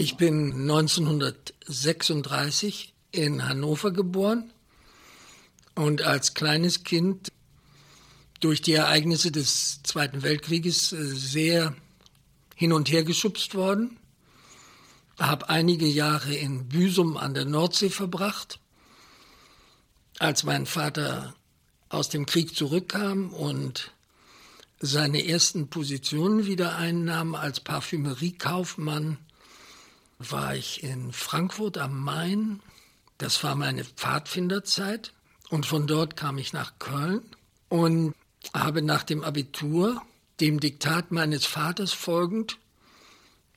Ich bin 1936 in Hannover geboren und als kleines Kind durch die Ereignisse des Zweiten Weltkrieges äh, sehr hin und her geschubst worden. Habe einige Jahre in Büsum an der Nordsee verbracht, als mein Vater aus dem Krieg zurückkam und seine ersten Positionen wieder einnahm als Parfümeriekaufmann, war ich in Frankfurt am Main. Das war meine Pfadfinderzeit. Und von dort kam ich nach Köln und habe nach dem Abitur, dem Diktat meines Vaters folgend,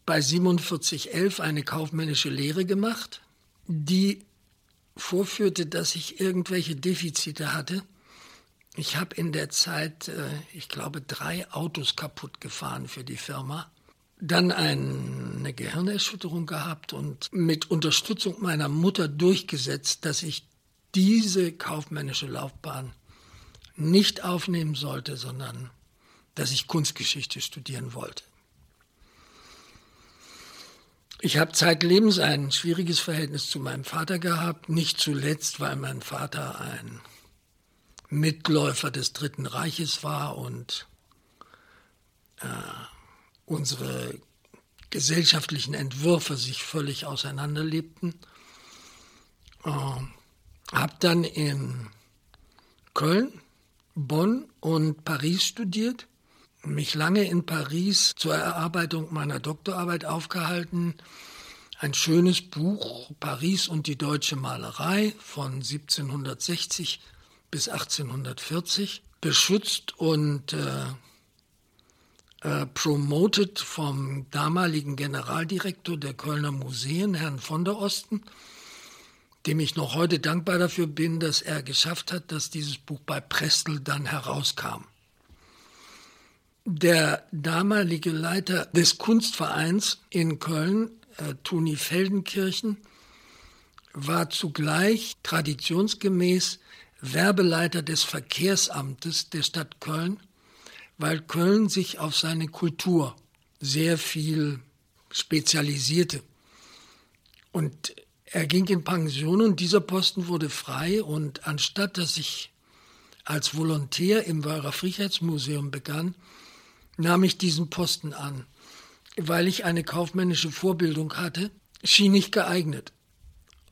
bei 4711 eine kaufmännische Lehre gemacht, die vorführte, dass ich irgendwelche Defizite hatte. Ich habe in der Zeit, äh, ich glaube, drei Autos kaputt gefahren für die Firma. Dann eine Gehirnerschütterung gehabt und mit Unterstützung meiner Mutter durchgesetzt, dass ich diese kaufmännische Laufbahn nicht aufnehmen sollte, sondern dass ich Kunstgeschichte studieren wollte. Ich habe zeitlebens ein schwieriges Verhältnis zu meinem Vater gehabt, nicht zuletzt, weil mein Vater ein Mitläufer des Dritten Reiches war und äh, unsere gesellschaftlichen Entwürfe sich völlig auseinanderlebten. Äh, habe dann in Köln, Bonn und Paris studiert, mich lange in Paris zur Erarbeitung meiner Doktorarbeit aufgehalten. Ein schönes Buch, Paris und die deutsche Malerei von 1760 bis 1840, beschützt und äh, äh, promoted vom damaligen Generaldirektor der Kölner Museen, Herrn von der Osten dem ich noch heute dankbar dafür bin, dass er geschafft hat, dass dieses Buch bei Prestel dann herauskam. Der damalige Leiter des Kunstvereins in Köln, äh, Toni Feldenkirchen, war zugleich traditionsgemäß Werbeleiter des Verkehrsamtes der Stadt Köln, weil Köln sich auf seine Kultur sehr viel spezialisierte. Und er ging in Pension und dieser Posten wurde frei und anstatt dass ich als Volontär im Weiher Friedrichsmuseum begann, nahm ich diesen Posten an. Weil ich eine kaufmännische Vorbildung hatte, schien ich geeignet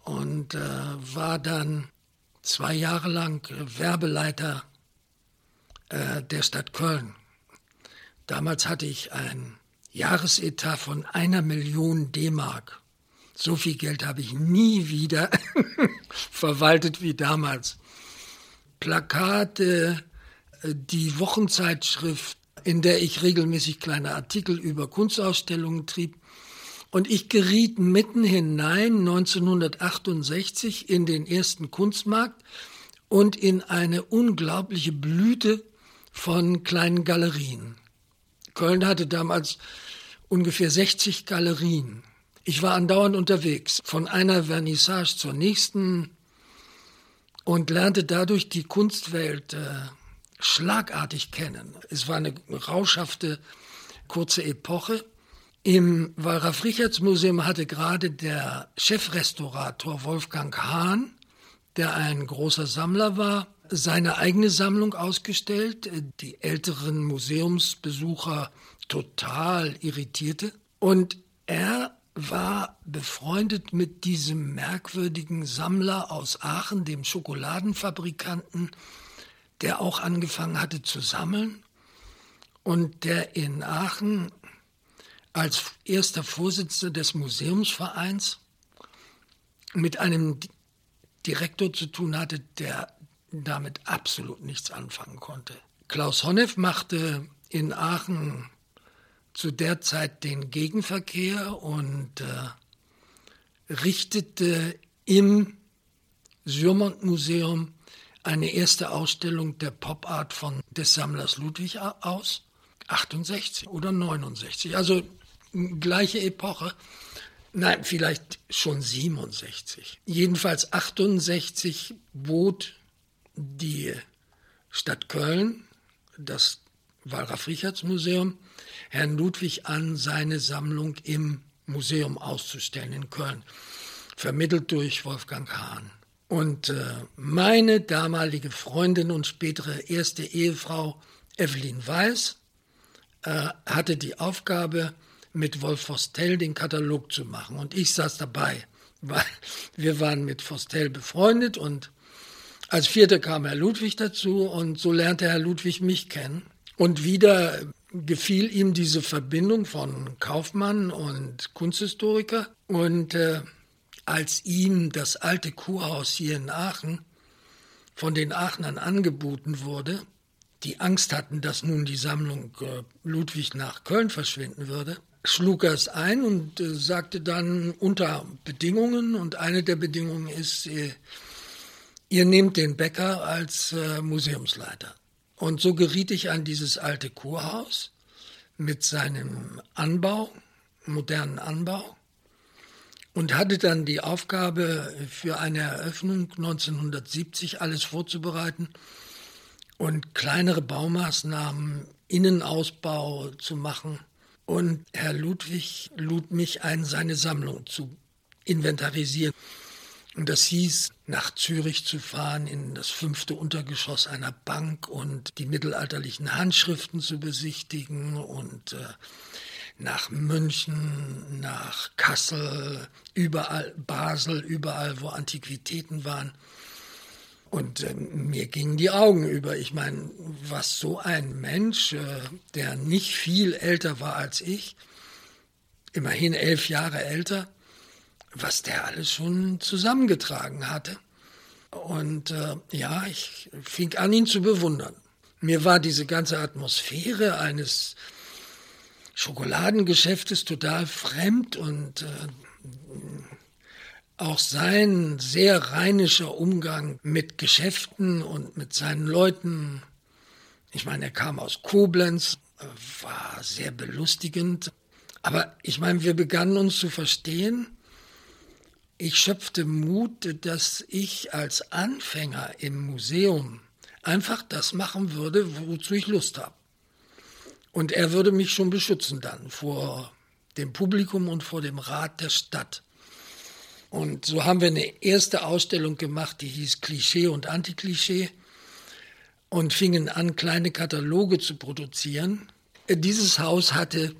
und äh, war dann zwei Jahre lang Werbeleiter äh, der Stadt Köln. Damals hatte ich ein Jahresetat von einer Million D-Mark. So viel Geld habe ich nie wieder verwaltet wie damals. Plakate, äh, die Wochenzeitschrift, in der ich regelmäßig kleine Artikel über Kunstausstellungen trieb. Und ich geriet mitten hinein 1968 in den ersten Kunstmarkt und in eine unglaubliche Blüte von kleinen Galerien. Köln hatte damals ungefähr 60 Galerien. Ich war andauernd unterwegs, von einer Vernissage zur nächsten und lernte dadurch die Kunstwelt äh, schlagartig kennen. Es war eine rauschhafte, kurze Epoche. Im Wallraf Richards Museum hatte gerade der Chefrestaurator Wolfgang Hahn, der ein großer Sammler war, seine eigene Sammlung ausgestellt, die älteren Museumsbesucher total irritierte. Und er war befreundet mit diesem merkwürdigen Sammler aus Aachen, dem Schokoladenfabrikanten, der auch angefangen hatte zu sammeln und der in Aachen als erster Vorsitzender des Museumsvereins mit einem Direktor zu tun hatte, der damit absolut nichts anfangen konnte. Klaus Honneff machte in Aachen zu der Zeit den Gegenverkehr und äh, richtete im Sürmont-Museum eine erste Ausstellung der Pop-Art von des Sammlers Ludwig aus. 68 oder 69, also gleiche Epoche. Nein, vielleicht schon 67. Jedenfalls 68 bot die Stadt Köln, das Wallraf-Richards-Museum, Herrn Ludwig an, seine Sammlung im Museum auszustellen in Köln, vermittelt durch Wolfgang Hahn. Und äh, meine damalige Freundin und spätere erste Ehefrau Evelyn Weiß äh, hatte die Aufgabe, mit Wolf Vostell den Katalog zu machen. Und ich saß dabei, weil wir waren mit Vostell befreundet und als Vierter kam Herr Ludwig dazu und so lernte Herr Ludwig mich kennen. Und wieder gefiel ihm diese Verbindung von Kaufmann und Kunsthistoriker. Und äh, als ihm das alte Kurhaus hier in Aachen von den Aachnern angeboten wurde, die Angst hatten, dass nun die Sammlung äh, Ludwig nach Köln verschwinden würde, schlug er es ein und äh, sagte dann unter Bedingungen, und eine der Bedingungen ist, äh, ihr nehmt den Bäcker als äh, Museumsleiter. Und so geriet ich an dieses alte Kurhaus mit seinem Anbau, modernen Anbau, und hatte dann die Aufgabe, für eine Eröffnung 1970 alles vorzubereiten und kleinere Baumaßnahmen, Innenausbau zu machen. Und Herr Ludwig lud mich ein, seine Sammlung zu inventarisieren. Und das hieß, nach Zürich zu fahren, in das fünfte Untergeschoss einer Bank und die mittelalterlichen Handschriften zu besichtigen und äh, nach München, nach Kassel, überall, Basel, überall, wo Antiquitäten waren. Und äh, mir gingen die Augen über. Ich meine, was so ein Mensch, äh, der nicht viel älter war als ich, immerhin elf Jahre älter, was der alles schon zusammengetragen hatte. Und äh, ja, ich fing an, ihn zu bewundern. Mir war diese ganze Atmosphäre eines Schokoladengeschäftes total fremd und äh, auch sein sehr rheinischer Umgang mit Geschäften und mit seinen Leuten. Ich meine, er kam aus Koblenz, war sehr belustigend. Aber ich meine, wir begannen uns zu verstehen. Ich schöpfte Mut, dass ich als Anfänger im Museum einfach das machen würde, wozu ich Lust habe. Und er würde mich schon beschützen dann vor dem Publikum und vor dem Rat der Stadt. Und so haben wir eine erste Ausstellung gemacht, die hieß Klischee und Antiklischee und fingen an, kleine Kataloge zu produzieren. Dieses Haus hatte,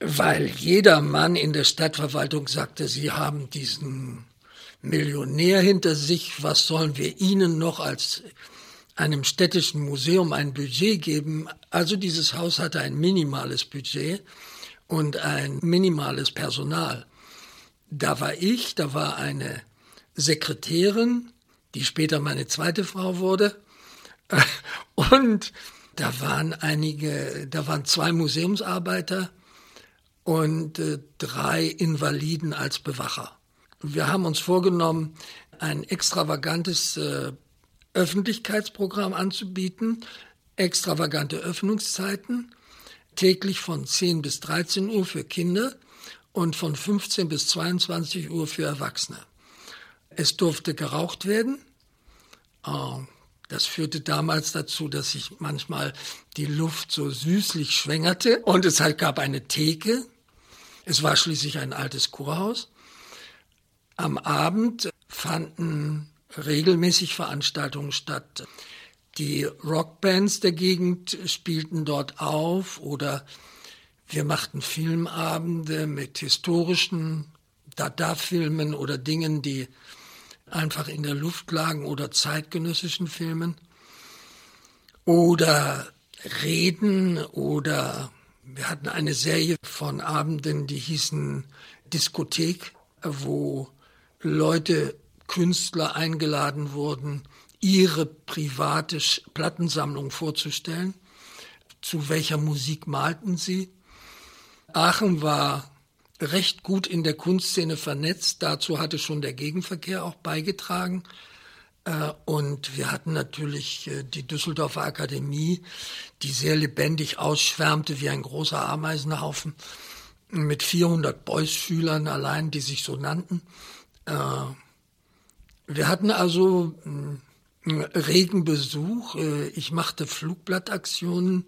weil jeder Mann in der Stadtverwaltung sagte, sie haben diesen Millionär hinter sich, was sollen wir ihnen noch als einem städtischen Museum ein Budget geben. Also dieses Haus hatte ein minimales Budget und ein minimales Personal. Da war ich, da war eine Sekretärin, die später meine zweite Frau wurde. Und da waren einige, da waren zwei Museumsarbeiter und äh, drei Invaliden als Bewacher. Wir haben uns vorgenommen, ein extravagantes äh, Öffentlichkeitsprogramm anzubieten, extravagante Öffnungszeiten, täglich von 10 bis 13 Uhr für Kinder und von 15 bis 22 Uhr für Erwachsene. Es durfte geraucht werden. Äh, das führte damals dazu, dass sich manchmal die Luft so süßlich schwängerte und es halt gab eine Theke. Es war schließlich ein altes Kurhaus. Am Abend fanden regelmäßig Veranstaltungen statt. Die Rockbands der Gegend spielten dort auf oder wir machten Filmabende mit historischen Dada-Filmen oder Dingen, die einfach in der Luft lagen oder zeitgenössischen Filmen. Oder Reden oder wir hatten eine Serie von Abenden, die hießen Diskothek, wo Leute Künstler eingeladen wurden, ihre private Plattensammlung vorzustellen. Zu welcher Musik malten sie? Aachen war recht gut in der Kunstszene vernetzt. Dazu hatte schon der Gegenverkehr auch beigetragen. Äh, und wir hatten natürlich äh, die Düsseldorfer Akademie, die sehr lebendig ausschwärmte wie ein großer Ameisenhaufen mit 400 Beuys-Schülern allein, die sich so nannten. Äh, wir hatten also regen Besuch. Ich machte Flugblattaktionen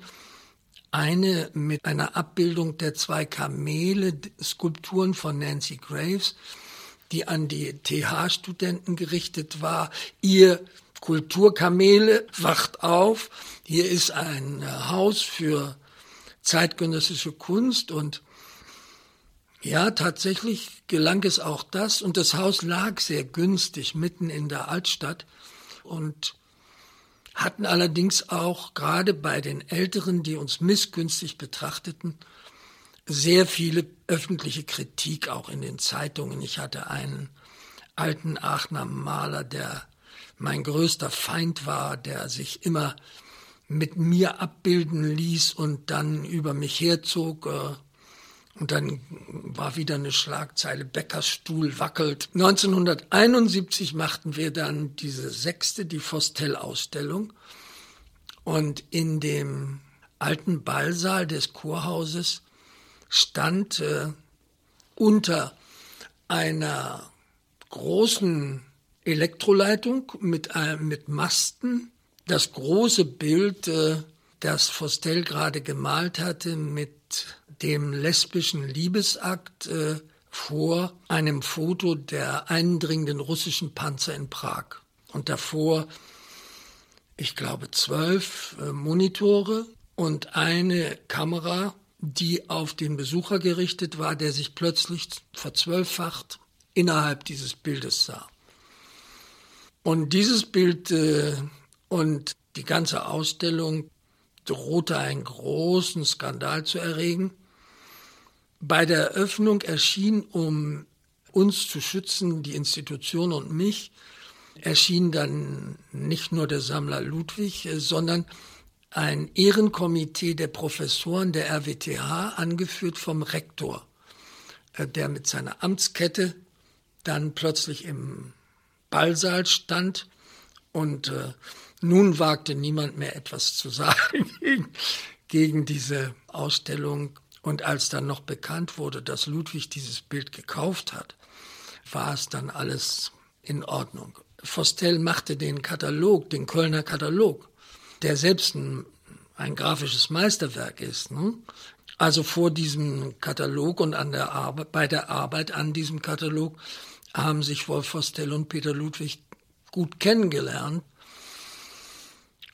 Eine mit einer Abbildung der zwei Kamele, Skulpturen von Nancy Graves, die an die TH-Studenten gerichtet war. Ihr Kulturkamele wacht auf. Hier ist ein Haus für zeitgenössische Kunst und ja, tatsächlich gelang es auch das und das Haus lag sehr günstig mitten in der Altstadt und hatten allerdings auch gerade bei den Älteren, die uns missgünstig betrachteten, sehr viele öffentliche Kritik auch in den Zeitungen. Ich hatte einen alten Aachener Maler, der mein größter Feind war, der sich immer mit mir abbilden ließ und dann über mich herzog. Äh, und dann war wieder eine Schlagzeile, Bäckersstuhl wackelt. 1971 machten wir dann diese sechste, die Fostel-Ausstellung. Und in dem alten Ballsaal des Kurhauses stand äh, unter einer großen Elektroleitung mit, äh, mit Masten das große Bild, äh, das Fostel gerade gemalt hatte mit dem lesbischen Liebesakt äh, vor einem Foto der eindringenden russischen Panzer in Prag. Und davor, ich glaube, zwölf äh, Monitore und eine Kamera, die auf den Besucher gerichtet war, der sich plötzlich verzwölffacht innerhalb dieses Bildes sah. Und dieses Bild äh, und die ganze Ausstellung drohte einen großen Skandal zu erregen. Bei der Eröffnung erschien, um uns zu schützen, die Institution und mich, erschien dann nicht nur der Sammler Ludwig, sondern ein Ehrenkomitee der Professoren der RWTH, angeführt vom Rektor, äh, der mit seiner Amtskette dann plötzlich im Ballsaal stand und äh, nun wagte niemand mehr etwas zu sagen gegen, gegen diese Ausstellung. Und als dann noch bekannt wurde, dass Ludwig dieses Bild gekauft hat, war es dann alles in Ordnung. Fostel machte den Katalog, den Kölner Katalog, der selbst ein, ein grafisches Meisterwerk ist. Ne? Also vor diesem Katalog und an der Arbeit, bei der Arbeit an diesem Katalog haben sich Wolf Fostel und Peter Ludwig gut kennengelernt.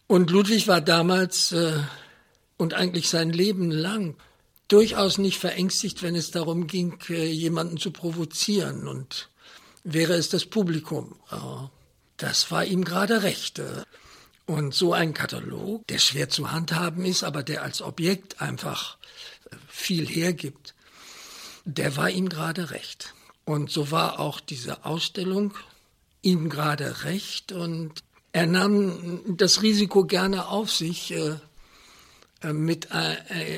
Und Ludwig war damals äh, und eigentlich sein Leben lang durchaus nicht verängstigt, wenn es darum ging, äh, jemanden zu provozieren. Und wäre es das Publikum. Äh, das war ihm gerade recht. Und so ein Katalog, der schwer zu handhaben ist, aber der als Objekt einfach äh, viel hergibt, der war ihm gerade recht. Und so war auch diese Ausstellung ihm gerade recht. Und er nahm das Risiko gerne auf sich, äh, äh, mit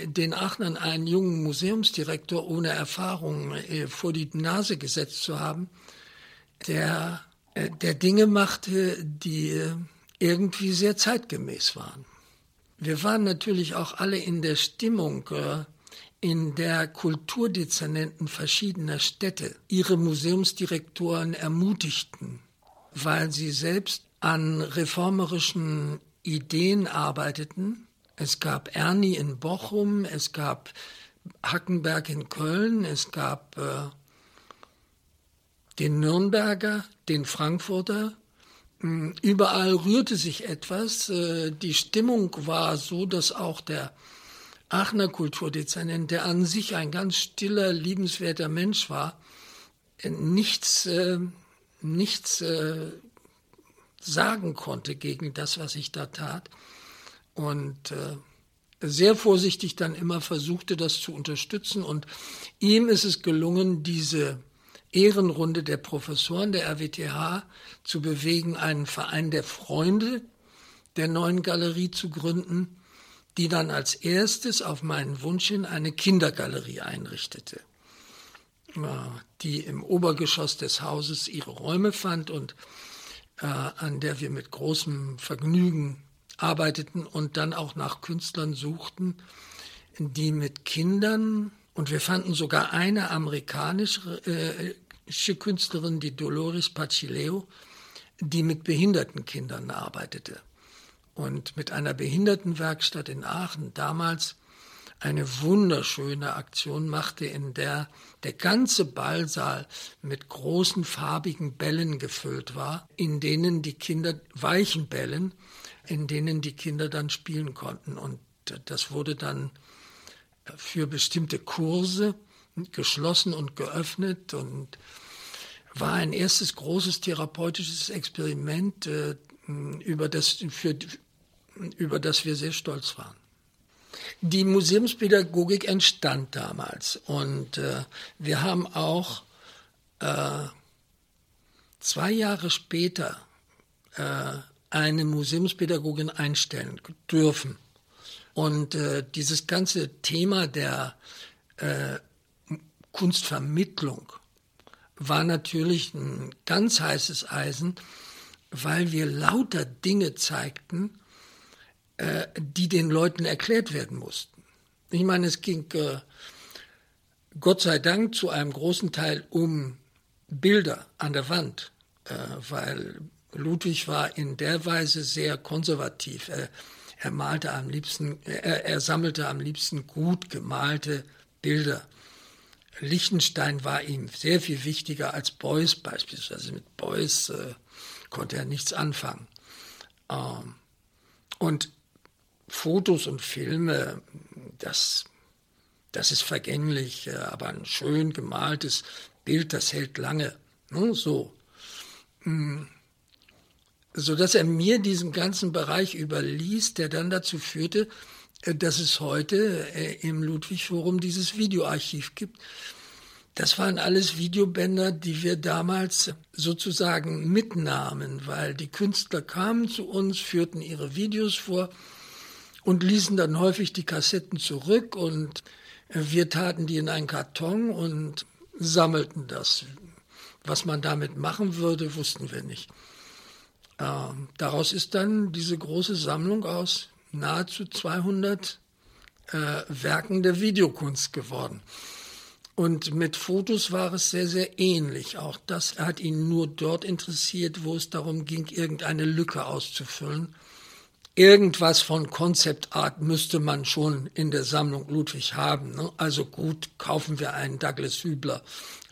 den Aachnern einen jungen Museumsdirektor ohne Erfahrung vor die Nase gesetzt zu haben, der, der Dinge machte, die irgendwie sehr zeitgemäß waren. Wir waren natürlich auch alle in der Stimmung, in der Kulturdezernenten verschiedener Städte ihre Museumsdirektoren ermutigten, weil sie selbst an reformerischen Ideen arbeiteten. Es gab Ernie in Bochum, es gab Hackenberg in Köln, es gab äh, den Nürnberger, den Frankfurter. Hm, überall rührte sich etwas. Äh, die Stimmung war so, dass auch der Aachener Kulturdezernent, der an sich ein ganz stiller, liebenswerter Mensch war, äh, nichts, äh, nichts sagen konnte gegen das, was ich da tat. Und sehr vorsichtig dann immer versuchte, das zu unterstützen. Und ihm ist es gelungen, diese Ehrenrunde der Professoren der RWTH zu bewegen, einen Verein der Freunde der neuen Galerie zu gründen, die dann als erstes auf meinen Wunsch hin eine Kindergalerie einrichtete, die im Obergeschoss des Hauses ihre Räume fand und äh, an der wir mit großem Vergnügen arbeiteten und dann auch nach Künstlern suchten, die mit Kindern, und wir fanden sogar eine amerikanische äh, Künstlerin, die Dolores Pacileo, die mit behinderten Kindern arbeitete. Und mit einer Behindertenwerkstatt in Aachen damals eine wunderschöne Aktion machte, in der der ganze Ballsaal mit großen farbigen Bällen gefüllt war, in denen die Kinder, weichen Bällen, in denen die Kinder dann spielen konnten. Und das wurde dann für bestimmte Kurse geschlossen und geöffnet und war ein erstes großes therapeutisches Experiment, äh, über, das, für, über das wir sehr stolz waren. Die Museumspädagogik entstand damals und äh, wir haben auch äh, zwei Jahre später eine Museumspädagogin einstellen dürfen. Und äh, dieses ganze Thema der äh, Kunstvermittlung war natürlich ein ganz heißes Eisen, weil wir lauter Dinge zeigten, äh, die den Leuten erklärt werden mussten. Ich meine, es ging äh, Gott sei Dank zu einem großen Teil um Bilder an der Wand, äh, weil Ludwig war in der Weise sehr konservativ. Er, malte am liebsten, er, er sammelte am liebsten gut gemalte Bilder. Liechtenstein war ihm sehr viel wichtiger als Beuys beispielsweise. Mit Beuys äh, konnte er nichts anfangen. Ähm, und Fotos und Filme, das, das ist vergänglich, äh, aber ein schön gemaltes Bild, das hält lange. Ne? So. Hm. So dass er mir diesen ganzen Bereich überließ, der dann dazu führte, äh, dass es heute äh, im Ludwig-Forum dieses Videoarchiv gibt. Das waren alles Videobänder, die wir damals sozusagen mitnahmen, weil die Künstler kamen zu uns, führten ihre Videos vor und ließen dann häufig die Kassetten zurück und wir taten die in einen Karton und sammelten das. Was man damit machen würde, wussten wir nicht. Ähm, daraus ist dann diese große Sammlung aus nahezu 200 äh, Werken der Videokunst geworden. Und mit Fotos war es sehr, sehr ähnlich. Auch das hat ihn nur dort interessiert, wo es darum ging, irgendeine Lücke auszufüllen. Irgendwas von Concept Art müsste man schon in der Sammlung Ludwig haben. Ne? Also gut, kaufen wir einen Douglas Hübler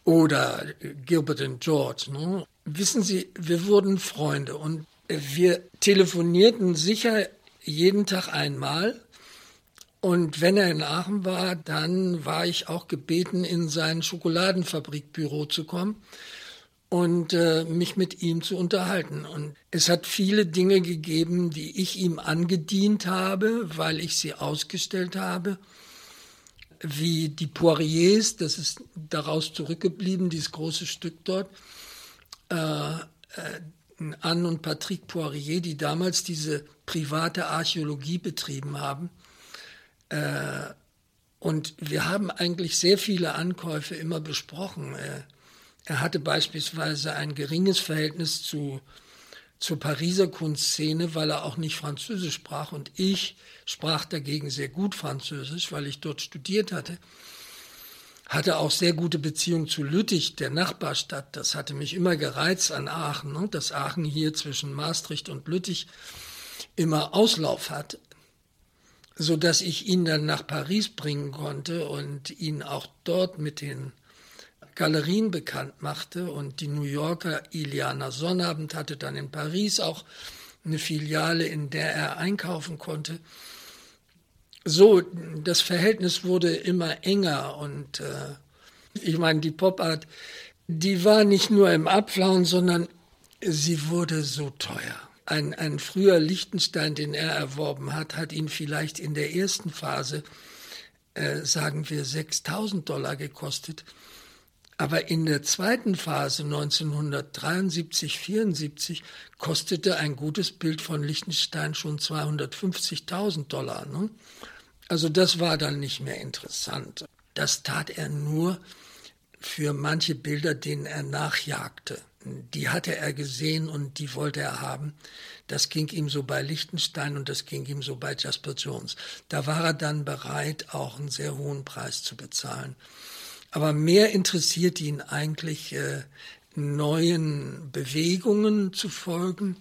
oder Gilbert and George. Ne? Wissen Sie, wir wurden Freunde und wir telefonierten sicher jeden Tag einmal und wenn er in Aachen war, dann war ich auch gebeten, in sein Schokoladenfabrikbüro zu kommen und äh, mich mit ihm zu unterhalten. Und es hat viele Dinge gegeben, die ich ihm angedient habe, weil ich sie ausgestellt habe, wie die Poiriers, das ist daraus zurückgeblieben, dieses große Stück dort. Äh, äh, Anne und Patrick Poirier, die damals diese private Archäologie betrieben haben, äh, und wir haben eigentlich sehr viele Ankäufe immer besprochen. Er hatte beispielsweise ein geringes Verhältnis zu, zur Pariser Kunstszene, weil er auch nicht Französisch sprach. Und ich sprach dagegen sehr gut Französisch, weil ich dort studiert hatte. Hatte auch sehr gute Beziehungen zu Lüttich, der Nachbarstadt. Das hatte mich immer gereizt an Aachen, ne? dass Aachen hier zwischen Maastricht und Lüttich immer Auslauf hat so dass ich ihn dann nach Paris bringen konnte und ihn auch dort mit den Galerien bekannt machte und die New Yorker Iliana Sonnabend hatte dann in Paris auch eine Filiale, in der er einkaufen konnte. So, das Verhältnis wurde immer enger und äh, ich meine, die Pop-Art, die war nicht nur im Abflauen, sondern sie wurde so teuer ein, ein früher Liechtenstein, den er erworben hat, hat ihn vielleicht in der ersten Phase, äh, sagen wir, 6000 Dollar gekostet. Aber in der zweiten Phase 1973, 74 kostete ein gutes Bild von Liechtenstein schon 250.000 Dollar. Ne? Also das war dann nicht mehr interessant. Das tat er nur für manche Bilder, denen er nachjagte die hatte er gesehen und die wollte er haben. Das ging ihm so bei Liechtenstein und das ging ihm so bei Jasper Jones. Da war er dann bereit, auch einen sehr hohen Preis zu bezahlen. Aber mehr interessiert ihn eigentlich, äh, neuen Bewegungen zu folgen.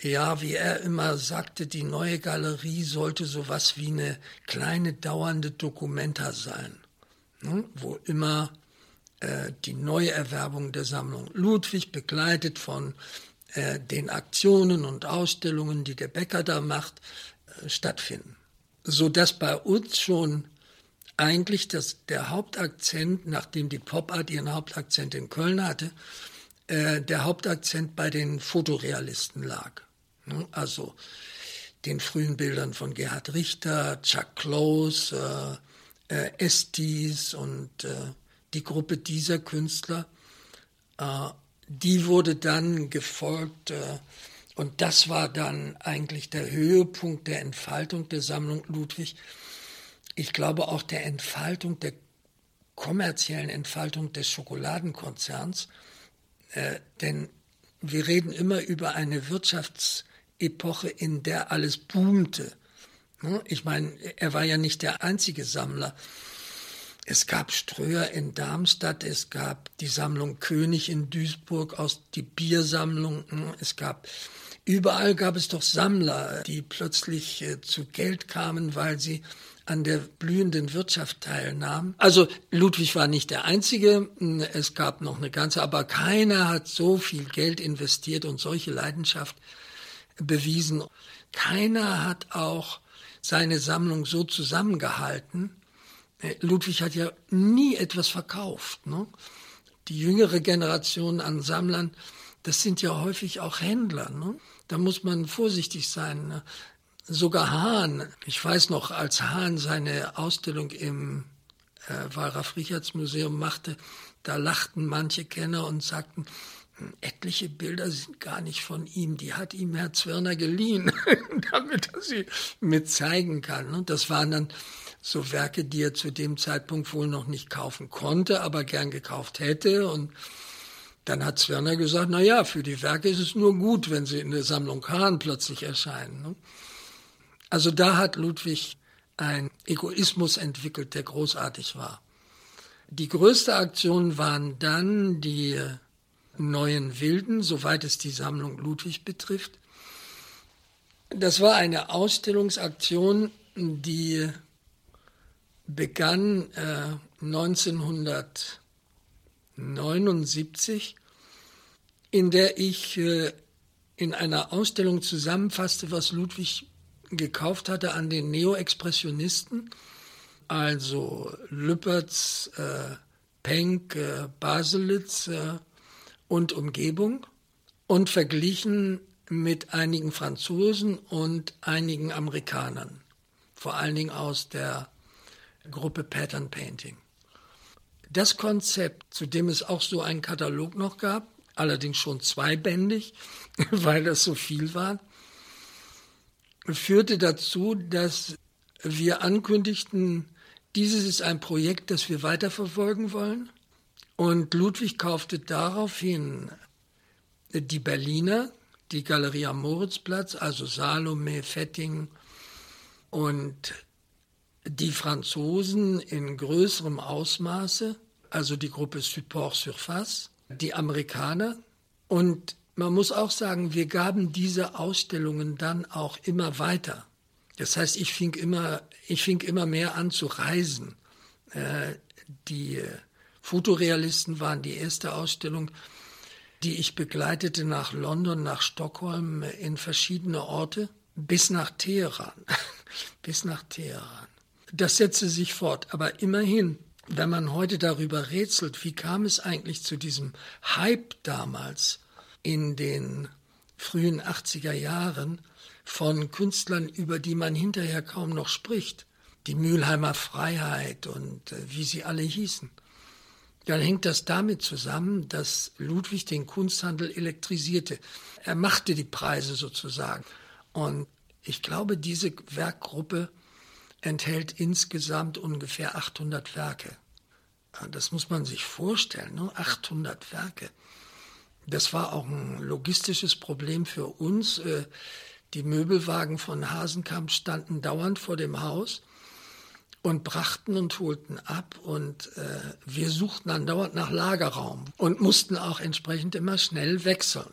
Ja, wie er immer sagte, die neue Galerie sollte sowas wie eine kleine dauernde Dokumenta sein, ne? wo immer äh, die Neuerwerbung der Sammlung Ludwig begleitet von äh, den Aktionen und Ausstellungen, die der Bäcker da macht, äh, stattfinden. So dass bei uns schon eigentlich das, der Hauptakzent, nachdem die Pop Art ihren Hauptakzent in Köln hatte, äh, der Hauptakzent bei den Fotorealisten lag. Ne? Also den frühen Bildern von Gerhard Richter, Chuck Close, äh, äh, Estes und äh, die Gruppe dieser Künstler. Äh, die wurde dann gefolgt äh, und das war dann eigentlich der Höhepunkt der Entfaltung der Sammlung Ludwig. Ich glaube auch der Entfaltung, der kommerziellen Entfaltung des Schokoladenkonzerns. Äh, denn wir reden immer über eine Wirtschaftsepoche, in der alles boomte. Ne? Ich meine, er war ja nicht der einzige Sammler. Es gab Ströer in Darmstadt, es gab die Sammlung König in Duisburg aus die Biersammlung, es gab überall gab es doch Sammler, die plötzlich äh, zu Geld kamen, weil sie an der blühenden Wirtschaft teilnahmen. Also Ludwig war nicht der Einzige, es gab noch eine ganze, aber keiner hat so viel Geld investiert und solche Leidenschaft bewiesen. Keiner hat auch seine Sammlung so zusammengehalten, äh, Ludwig hat ja nie etwas verkauft. Ne? Die jüngere Generation an Sammlern, das sind ja häufig auch Händler. Ne? Da muss man vorsichtig sein. Ne? Sogar Hahn, ich weiß noch, als Hahn seine Ausstellung im äh, Wallraf-Richards-Museum machte, da lachten manche Kenner und sagten, etliche Bilder sind gar nicht von ihm, die hat ihm Herr Zwirner geliehen, damit er sie mit zeigen kann. Und das waren dann so Werke, die er zu dem Zeitpunkt wohl noch nicht kaufen konnte, aber gern gekauft hätte. Und dann hat Zwerner gesagt, na ja, für die Werke ist es nur gut, wenn sie in der Sammlung Hahn plötzlich erscheinen. Ne? Also da hat Ludwig ein Egoismus entwickelt, der großartig war. Die größte Aktion waren dann die neuen Wilden, soweit es die Sammlung Ludwig betrifft. Das war eine Ausstellungsaktion, die begann äh, 1979, in der ich äh, in einer Ausstellung zusammenfasste, was Ludwig gekauft hatte an den Neo-Expressionisten, also Lüpertz, äh, Penck, äh, Baselitz äh, und Umgebung und verglichen mit einigen Franzosen und einigen Amerikanern, vor allen Dingen aus der Gruppe Pattern Painting. Das Konzept, zu dem es auch so einen Katalog noch gab, allerdings schon zweibändig, weil das so viel war, führte dazu, dass wir ankündigten, dieses ist ein Projekt, das wir weiterverfolgen wollen. Und Ludwig kaufte daraufhin die Berliner, die Galerie am Moritzplatz, also Salome, Fetting und die Franzosen in größerem Ausmaße, also die Gruppe Support Surface, die Amerikaner. Und man muss auch sagen, wir gaben diese Ausstellungen dann auch immer weiter. Das heißt, ich fing immer, ich fing immer mehr an zu reisen. Äh, die Fotorealisten waren die erste Ausstellung, die ich begleitete nach London, nach Stockholm, in verschiedene Orte, bis nach Teheran. bis nach Teheran. Das setzte sich fort. Aber immerhin, wenn man heute darüber rätselt, wie kam es eigentlich zu diesem Hype damals in den frühen 80er Jahren von Künstlern, über die man hinterher kaum noch spricht, die Mülheimer Freiheit und äh, wie sie alle hießen, dann hängt das damit zusammen, dass Ludwig den Kunsthandel elektrisierte. Er machte die Preise sozusagen. Und ich glaube, diese Werkgruppe enthält insgesamt ungefähr 800 Werke. Das muss man sich vorstellen, ne? 800 Werke. Das war auch ein logistisches Problem für uns. Äh, die Möbelwagen von Hasenkamp standen dauernd vor dem Haus und brachten und holten ab und äh, wir suchten dann dauernd nach Lagerraum und mussten auch entsprechend immer schnell wechseln.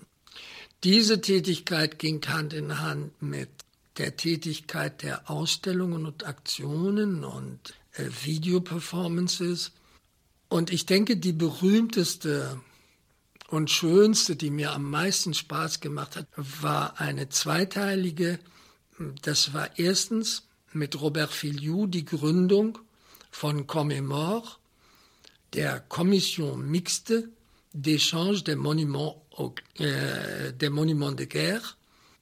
Diese Tätigkeit ging Hand in Hand mit der Tätigkeit der Ausstellungen und Aktionen und äh, Videoperformances. Und ich denke, die berühmteste und schönste, die mir am meisten Spaß gemacht hat, war eine zweiteilige. Das war erstens mit Robert Filiou die Gründung von Commémore, der Commission mixte d'échange des Monuments, äh, des Monuments de Guerre,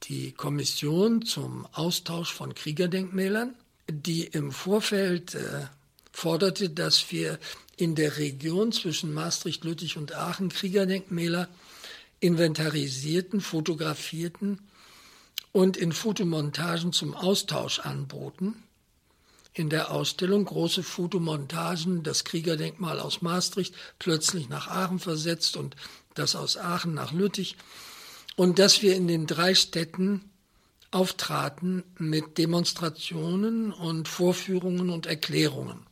die Kommission zum Austausch von Kriegerdenkmälern, die im Vorfeld äh, forderte, dass wir in der Region zwischen Maastricht, Lüttich und Aachen Kriegerdenkmäler inventarisierten, fotografierten und in Fotomontagen zum Austausch anboten. In der Ausstellung große Fotomontagen, das Kriegerdenkmal aus Maastricht plötzlich nach Aachen versetzt und das aus Aachen nach Lüttich. Und dass wir in den drei Städten auftraten mit Demonstrationen und Vorführungen und Erklärungen.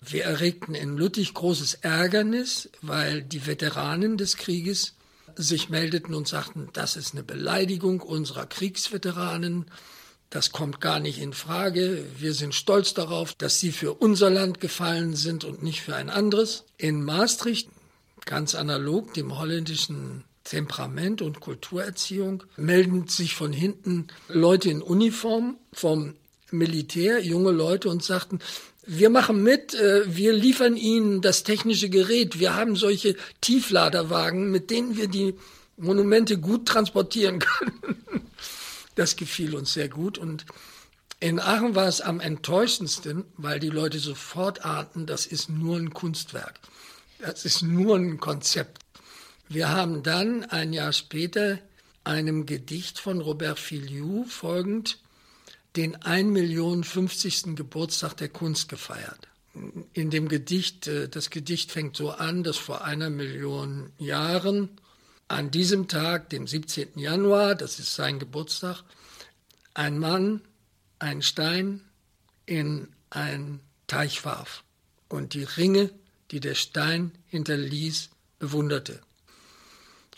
Wir erregten in Lüttich großes Ärgernis, weil die Veteranen des Krieges sich meldeten und sagten, das ist eine Beleidigung unserer Kriegsveteranen, das kommt gar nicht in Frage. Wir sind stolz darauf, dass sie für unser Land gefallen sind und nicht für ein anderes. In Maastricht, ganz analog dem holländischen Temperament und Kulturerziehung, melden sich von hinten Leute in Uniform vom Militär, junge Leute und sagten, wir machen mit, äh, wir liefern Ihnen das technische Gerät. Wir haben solche Tiefladerwagen, mit denen wir die Monumente gut transportieren können. Das gefiel uns sehr gut. Und in Aachen war es am enttäuschendsten, weil die Leute sofort ahnten, das ist nur ein Kunstwerk. Das ist nur ein Konzept. Wir haben dann ein Jahr später einem Gedicht von Robert Filiou folgend den 1 Million 50. Geburtstag der Kunst gefeiert. In dem Gedicht, äh, das Gedicht fängt so an, dass vor einer Million Jahren an diesem Tag, dem 17. Januar, das ist sein Geburtstag, ein Mann einen Stein in ein Teich warf und die Ringe, die der Stein hinterließ, bewunderte.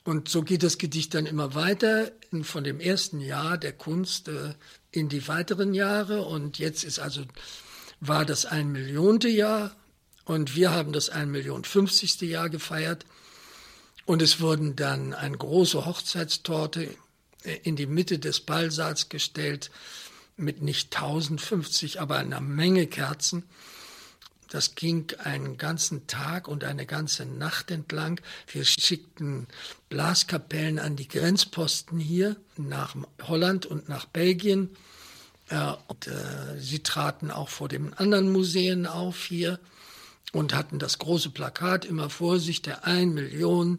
Und so geht das Gedicht dann immer weiter von dem ersten Jahr der Kunst äh, in die weiteren Jahre. Und jetzt ist also, war das ein Millionte Jahr und wir haben das ein Million fünfzigste Jahr gefeiert. Und es wurden dann eine große Hochzeitstorte in die Mitte des Ballsaals gestellt mit nicht 1050, aber einer Menge Kerzen. Das ging einen ganzen Tag und eine ganze Nacht entlang. Wir schickten Blaskapellen an die Grenzposten hier nach Holland und nach Belgien. Äh, und, äh, sie traten auch vor den anderen Museen auf hier und hatten das große Plakat immer vor sich, der 1 Million.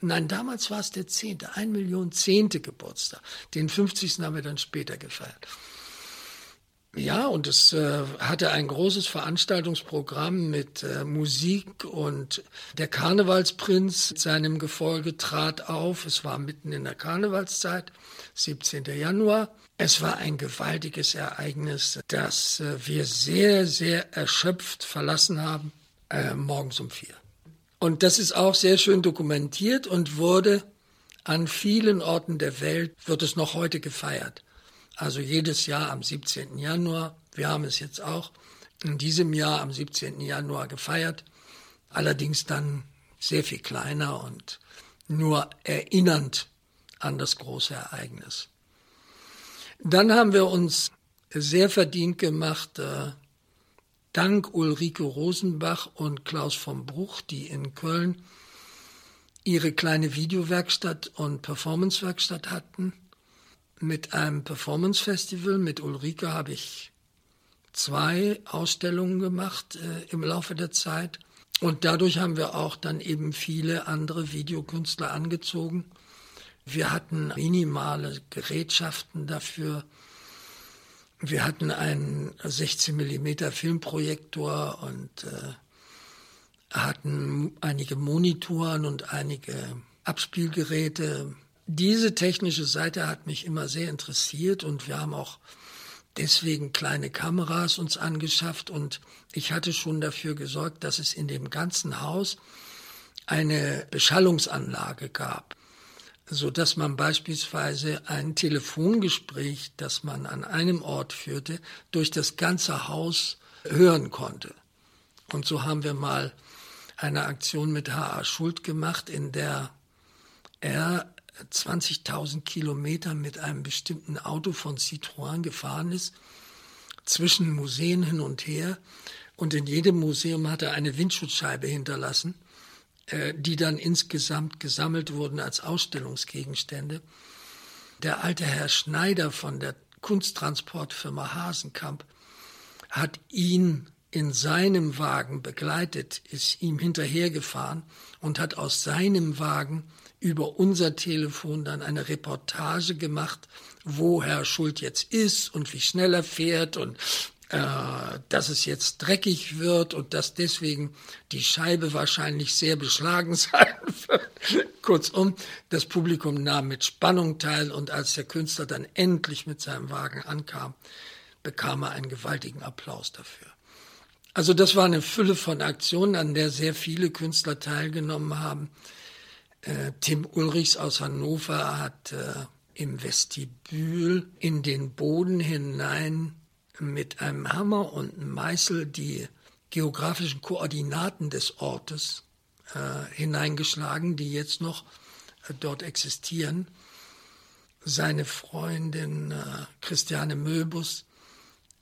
Nein, damals war es der zehnte, 1 Million zehnte Geburtstag. Den 50. haben wir dann später gefeiert. Ja, und es äh, hatte ein großes Veranstaltungsprogramm mit äh, Musik und der Karnevalsprinz mit seinem Gefolge trat auf. Es war mitten in der Karnevalszeit, 17. Januar. Es war ein gewaltiges Ereignis, das äh, wir sehr, sehr erschöpft verlassen haben, äh, morgens um vier. Und das ist auch sehr schön dokumentiert und wurde an vielen Orten der Welt, wird es noch heute gefeiert. Also jedes Jahr am 17. Januar. Wir haben es jetzt auch in diesem Jahr am 17. Januar gefeiert. Allerdings dann sehr viel kleiner und nur erinnernd an das große Ereignis. Dann haben wir uns sehr verdient gemacht, äh, dank Ulrike Rosenbach und Klaus vom Bruch, die in Köln ihre kleine Videowerkstatt und Performancewerkstatt hatten mit einem Performance Festival. Mit Ulrike habe ich zwei Ausstellungen gemacht äh, im Laufe der Zeit. Und dadurch haben wir auch dann eben viele andere Videokünstler angezogen. Wir hatten minimale Gerätschaften dafür. Wir hatten einen 16 mm Filmprojektor und äh, hatten einige Monitoren und einige Abspielgeräte diese technische Seite hat mich immer sehr interessiert und wir haben auch deswegen kleine Kameras uns angeschafft und ich hatte schon dafür gesorgt, dass es in dem ganzen Haus eine Beschallungsanlage gab. so dass man beispielsweise ein Telefongespräch, das man an einem Ort führte, durch das ganze Haus hören konnte. Und so haben wir mal eine Aktion mit H.A. Schuld gemacht, in der er 20.000 Kilometer mit einem bestimmten Auto von Citroën gefahren ist, zwischen Museen hin und her. Und in jedem Museum hat er eine Windschutzscheibe hinterlassen, äh, die dann insgesamt gesammelt wurden als Ausstellungsgegenstände. Der alte Herr Schneider von der Kunsttransportfirma Hasenkamp hat ihn in seinem Wagen begleitet, ist ihm hinterhergefahren und hat aus seinem Wagen über unser Telefon dann eine Reportage gemacht, wo Herr Schuld jetzt ist und wie schnell er fährt und äh, dass es jetzt dreckig wird und dass deswegen die Scheibe wahrscheinlich sehr beschlagen sein wird. Kurzum, das Publikum nahm mit Spannung teil und als der Künstler dann endlich mit seinem Wagen ankam, bekam er einen gewaltigen Applaus dafür. Also das war eine Fülle von Aktionen, an der sehr viele Künstler teilgenommen haben. Äh, Tim Ulrichs aus Hannover hat äh, im Vestibül in den Boden hinein mit einem Hammer und einem Meißel die geografischen Koordinaten des Ortes äh, hineingeschlagen, die jetzt noch äh, dort existieren. Seine Freundin äh, Christiane Möbus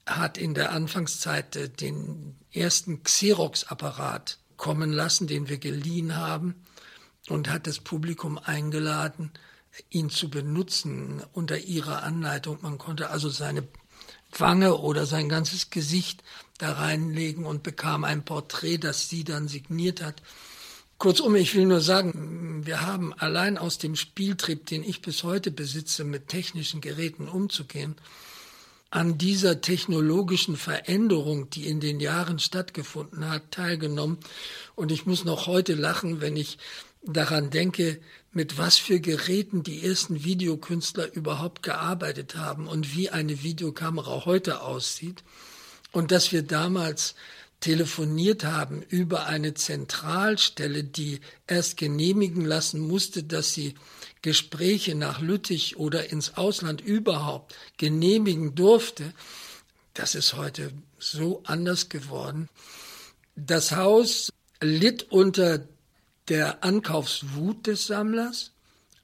hat in der Anfangszeit den ersten Xerox-Apparat kommen lassen, den wir geliehen haben, und hat das Publikum eingeladen, ihn zu benutzen unter ihrer Anleitung. Man konnte also seine Wange oder sein ganzes Gesicht da reinlegen und bekam ein Porträt, das sie dann signiert hat. Kurzum, ich will nur sagen, wir haben allein aus dem Spieltrieb, den ich bis heute besitze, mit technischen Geräten umzugehen, an dieser technologischen Veränderung, die in den Jahren stattgefunden hat, teilgenommen. Und ich muss noch heute lachen, wenn ich daran denke, mit was für Geräten die ersten Videokünstler überhaupt gearbeitet haben und wie eine Videokamera heute aussieht. Und dass wir damals telefoniert haben über eine Zentralstelle, die erst genehmigen lassen musste, dass sie Gespräche nach Lüttich oder ins Ausland überhaupt genehmigen durfte, das ist heute so anders geworden. Das Haus litt unter der Ankaufswut des Sammlers,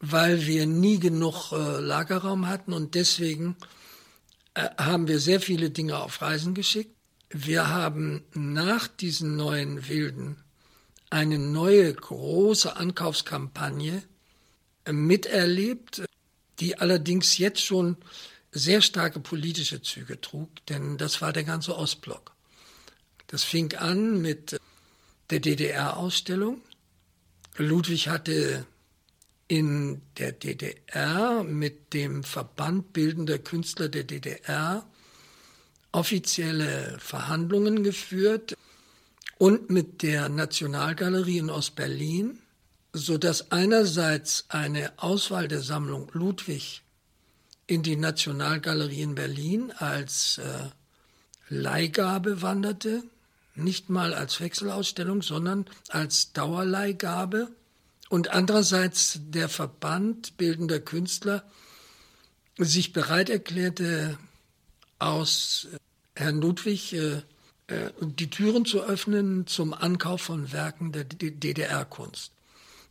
weil wir nie genug äh, Lagerraum hatten und deswegen äh, haben wir sehr viele Dinge auf Reisen geschickt. Wir haben nach diesen neuen Wilden eine neue große Ankaufskampagne miterlebt, die allerdings jetzt schon sehr starke politische Züge trug, denn das war der ganze Ostblock. Das fing an mit der DDR-Ausstellung. Ludwig hatte in der DDR mit dem Verband bildender Künstler der DDR offizielle Verhandlungen geführt und mit der Nationalgalerie in Ostberlin so dass einerseits eine Auswahl der Sammlung Ludwig in die Nationalgalerie in Berlin als äh, Leihgabe wanderte, nicht mal als Wechselausstellung, sondern als Dauerleihgabe. Und andererseits der Verband bildender Künstler sich bereit erklärte, aus äh, Herrn Ludwig äh, äh, die Türen zu öffnen zum Ankauf von Werken der DDR-Kunst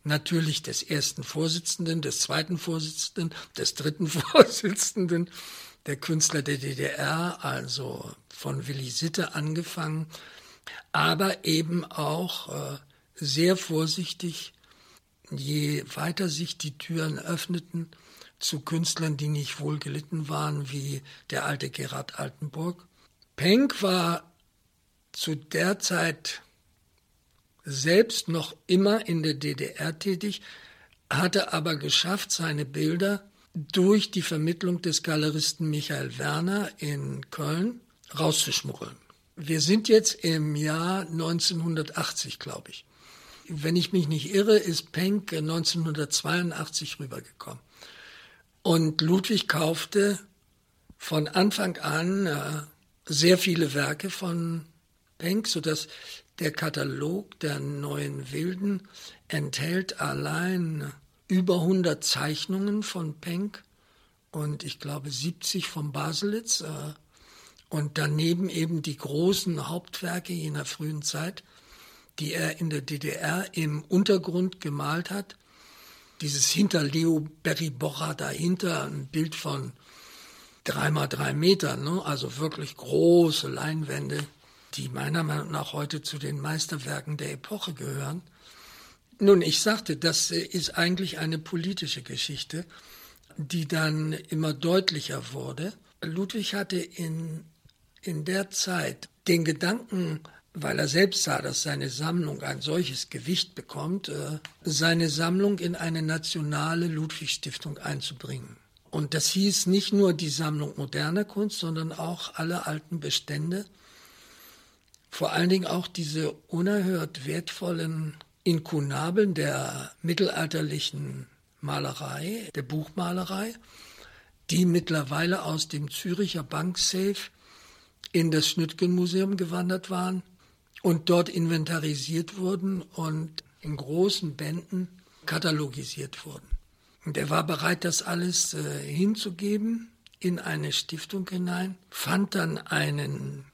natürlich des ersten Vorsitzenden, des zweiten Vorsitzenden, des dritten Vorsitzenden, der Künstler der DDR, also von Willi Sitte angefangen, aber eben auch äh, sehr vorsichtig, je weiter sich die Türen öffneten, zu Künstlern, die nicht wohl gelitten waren, wie der alte Gerhard Altenburg. Penck war zu der Zeit selbst noch immer in der DDR tätig, hatte aber geschafft, seine Bilder durch die Vermittlung des Galeristen Michael Werner in Köln rauszuschmuggeln. Wir sind jetzt im Jahr 1980, glaube ich. Wenn ich mich nicht irre, ist Penck 1982 rübergekommen. Und Ludwig kaufte von Anfang an äh, sehr viele Werke von Penck, sodass der Katalog der neuen Wilden enthält allein über 100 Zeichnungen von Penck und ich glaube 70 von Baselitz. Äh, und daneben eben die großen Hauptwerke jener frühen Zeit, die er in der DDR im Untergrund gemalt hat. Dieses hinter Leo Berry-Bocher dahinter, ein Bild von drei mal drei Metern, ne? also wirklich große Leinwände, die meiner Meinung nach heute zu den Meisterwerken der Epoche gehören. Nun, ich sagte, das ist eigentlich eine politische Geschichte, die dann immer deutlicher wurde. Ludwig hatte in, in der Zeit den Gedanken, weil er selbst sah, dass seine Sammlung ein solches Gewicht bekommt, äh, seine Sammlung in eine nationale Ludwig-Stiftung einzubringen. Und das hieß nicht nur die Sammlung moderner Kunst, sondern auch alle alten Bestände. Vor allen Dingen auch diese unerhört wertvollen Inkunabeln der mittelalterlichen Malerei, der Buchmalerei, die mittlerweile aus dem Züricher Banksafe in das Schnüttgen-Museum gewandert waren und dort inventarisiert wurden und in großen Bänden katalogisiert wurden. Und er war bereit, das alles äh, hinzugeben in eine Stiftung hinein, fand dann einen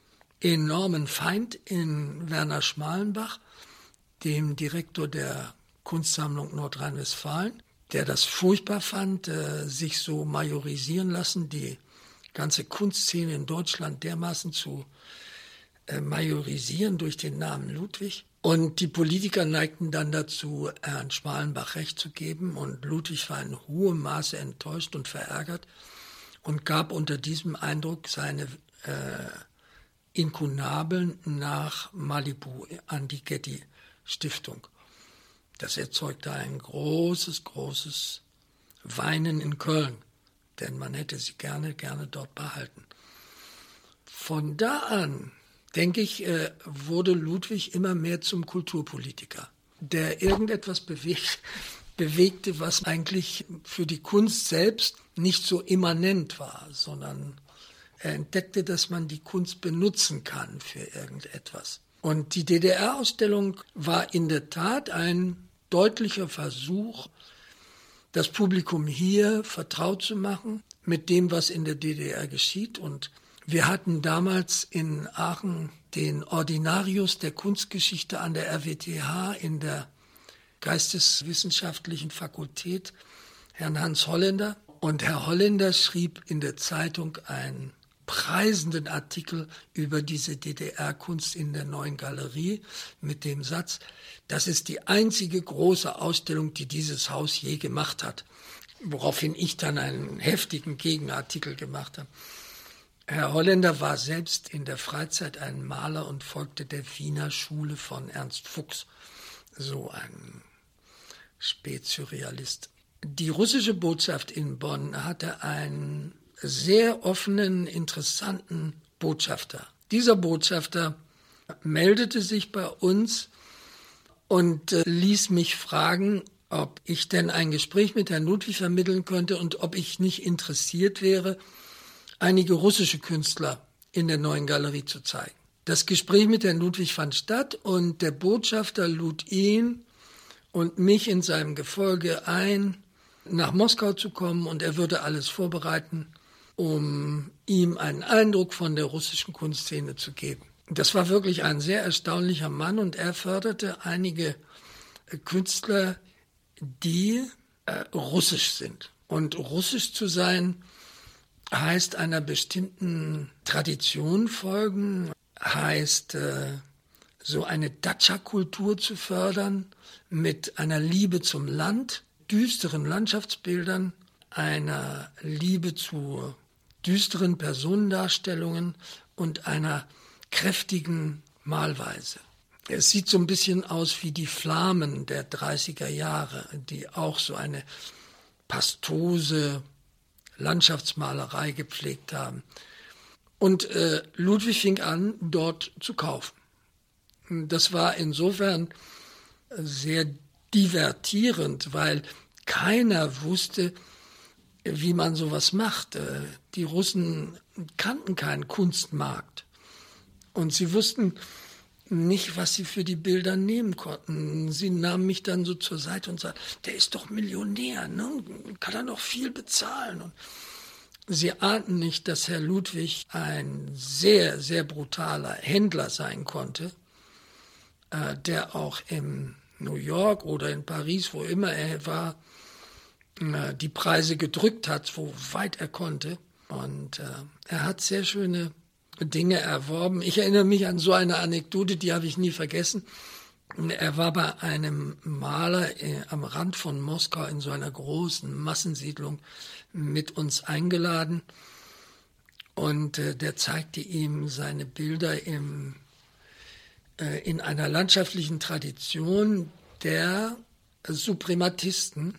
enormen Feind in Werner Schmalenbach, dem Direktor der Kunstsammlung Nordrhein-Westfalen, der das furchtbar fand, äh, sich so majorisieren lassen, die ganze Kunstszene in Deutschland dermaßen zu äh, majorisieren durch den Namen Ludwig. Und die Politiker neigten dann dazu, Herrn Schmalenbach recht zu geben. Und Ludwig war in hohem Maße enttäuscht und verärgert und gab unter diesem Eindruck seine äh, Inkunabeln nach Malibu an die Getty Stiftung. Das erzeugte ein großes, großes Weinen in Köln, denn man hätte sie gerne, gerne dort behalten. Von da an denke ich, äh, wurde Ludwig immer mehr zum Kulturpolitiker, der irgendetwas bewegt, bewegte, was eigentlich für die Kunst selbst nicht so immanent war, sondern er entdeckte, dass man die Kunst benutzen kann für irgendetwas. Und die DDR-Ausstellung war in der Tat ein deutlicher Versuch, das Publikum hier vertraut zu machen mit dem, was in der DDR geschieht und wir hatten damals in Aachen den Ordinarius der Kunstgeschichte an der RWTH in der Geisteswissenschaftlichen Fakultät, Herrn Hans Holländer. Und Herr Holländer schrieb in der Zeitung einen preisenden Artikel über diese DDR-Kunst in der neuen Galerie mit dem Satz, das ist die einzige große Ausstellung, die dieses Haus je gemacht hat. Woraufhin ich dann einen heftigen Gegenartikel gemacht habe. Herr Holländer war selbst in der Freizeit ein Maler und folgte der Wiener Schule von Ernst Fuchs, so ein Spätsurrealist. Die russische Botschaft in Bonn hatte einen sehr offenen, interessanten Botschafter. Dieser Botschafter meldete sich bei uns und äh, ließ mich fragen, ob ich denn ein Gespräch mit Herrn Ludwig vermitteln könnte und ob ich nicht interessiert wäre, einige russische Künstler in der neuen Galerie zu zeigen. Das Gespräch mit Herrn Ludwig fand statt und der Botschafter lud ihn und mich in seinem Gefolge ein, nach Moskau zu kommen und er würde alles vorbereiten, um ihm einen Eindruck von der russischen Kunstszene zu geben. Das war wirklich ein sehr erstaunlicher Mann und er förderte einige Künstler, die äh, russisch sind. Und russisch zu sein heißt einer bestimmten Tradition folgen, heißt äh, so eine Dacia-Kultur zu fördern mit einer Liebe zum Land, düsteren Landschaftsbildern, einer Liebe zu düsteren Personendarstellungen und einer kräftigen Malweise. Es sieht so ein bisschen aus wie die Flamen der 30er Jahre, die auch so eine pastose Landschaftsmalerei gepflegt haben. Und äh, Ludwig fing an, dort zu kaufen. Das war insofern sehr divertierend, weil keiner wusste, wie man sowas macht. Äh, die Russen kannten keinen Kunstmarkt. Und sie wussten nicht, was sie für die Bilder nehmen konnten. Sie nahmen mich dann so zur Seite und sagten, der ist doch Millionär, ne? kann er noch viel bezahlen. Und sie ahnten nicht, dass Herr Ludwig ein sehr, sehr brutaler Händler sein konnte, äh, der auch in New York oder in Paris, wo immer er war, die Preise gedrückt hat, wo weit er konnte. Und äh, er hat sehr schöne Dinge erworben. Ich erinnere mich an so eine Anekdote, die habe ich nie vergessen. Er war bei einem Maler äh, am Rand von Moskau in so einer großen Massensiedlung mit uns eingeladen. Und äh, der zeigte ihm seine Bilder im, äh, in einer landschaftlichen Tradition der Suprematisten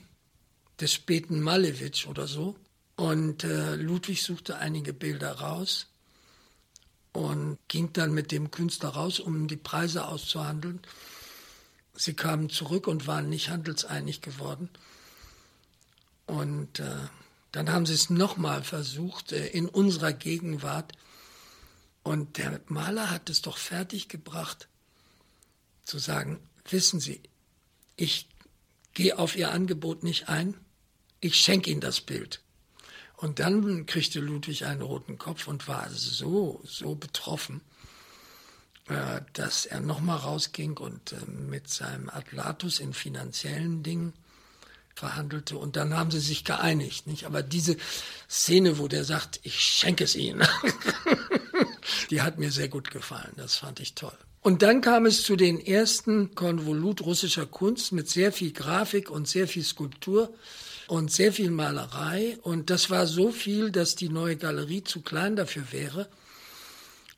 des späten Malevich oder so. Und äh, Ludwig suchte einige Bilder raus und ging dann mit dem Künstler raus, um die Preise auszuhandeln. Sie kamen zurück und waren nicht handelseinig geworden. Und äh, dann haben sie es nochmal versucht äh, in unserer Gegenwart. Und der Maler hat es doch fertiggebracht, zu sagen, wissen Sie, ich gehe auf Ihr Angebot nicht ein, ich schenke Ihnen das Bild. Und dann kriegte Ludwig einen roten Kopf und war so, so betroffen, äh, dass er nochmal rausging und äh, mit seinem Atlatus in finanziellen Dingen verhandelte und dann haben sie sich geeinigt, nicht? Aber diese Szene, wo der sagt, ich schenke es ihnen, die hat mir sehr gut gefallen. Das fand ich toll. Und dann kam es zu den ersten Konvolut russischer Kunst mit sehr viel Grafik und sehr viel Skulptur und sehr viel Malerei. Und das war so viel, dass die neue Galerie zu klein dafür wäre.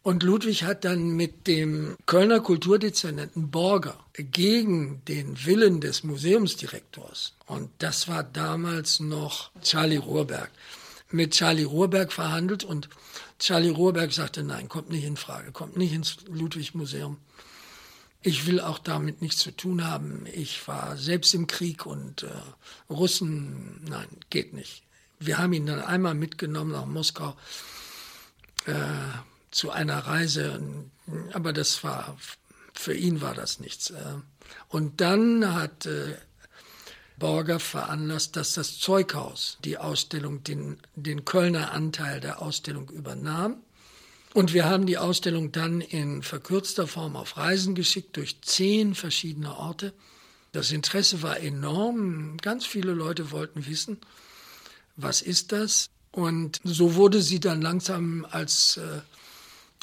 Und Ludwig hat dann mit dem Kölner Kulturdezernenten Borger gegen den Willen des Museumsdirektors, und das war damals noch Charlie Rohrberg, mit Charlie Rohrberg verhandelt und Charlie Rohrberg sagte, nein, kommt nicht in Frage, kommt nicht ins Ludwig-Museum. Ich will auch damit nichts zu tun haben. Ich war selbst im Krieg und äh, Russen, nein, geht nicht. Wir haben ihn dann einmal mitgenommen nach Moskau äh, zu einer Reise, aber das war, für ihn war das nichts. Äh. Und dann hat äh, Borger veranlasst, dass das Zeughaus die Ausstellung, den, den Kölner Anteil der Ausstellung übernahm. Und wir haben die Ausstellung dann in verkürzter Form auf Reisen geschickt durch zehn verschiedene Orte. Das Interesse war enorm. Ganz viele Leute wollten wissen, was ist das? Und so wurde sie dann langsam als äh,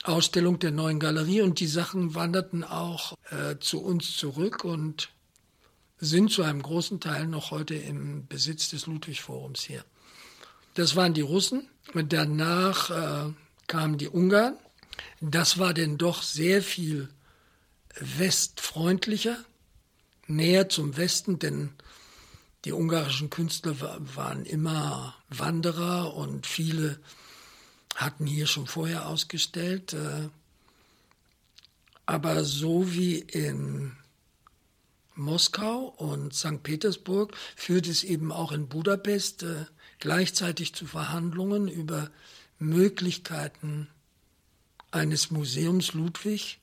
Ausstellung der neuen Galerie und die Sachen wanderten auch äh, zu uns zurück und sind zu einem großen Teil noch heute im Besitz des Ludwig-Forums hier. Das waren die Russen. Und danach äh, kamen die Ungarn. Das war denn doch sehr viel westfreundlicher, näher zum Westen, denn die ungarischen Künstler waren immer Wanderer und viele hatten hier schon vorher ausgestellt. Äh, aber so wie in Moskau und St. Petersburg führt es eben auch in Budapest äh, gleichzeitig zu Verhandlungen über Möglichkeiten eines Museums Ludwig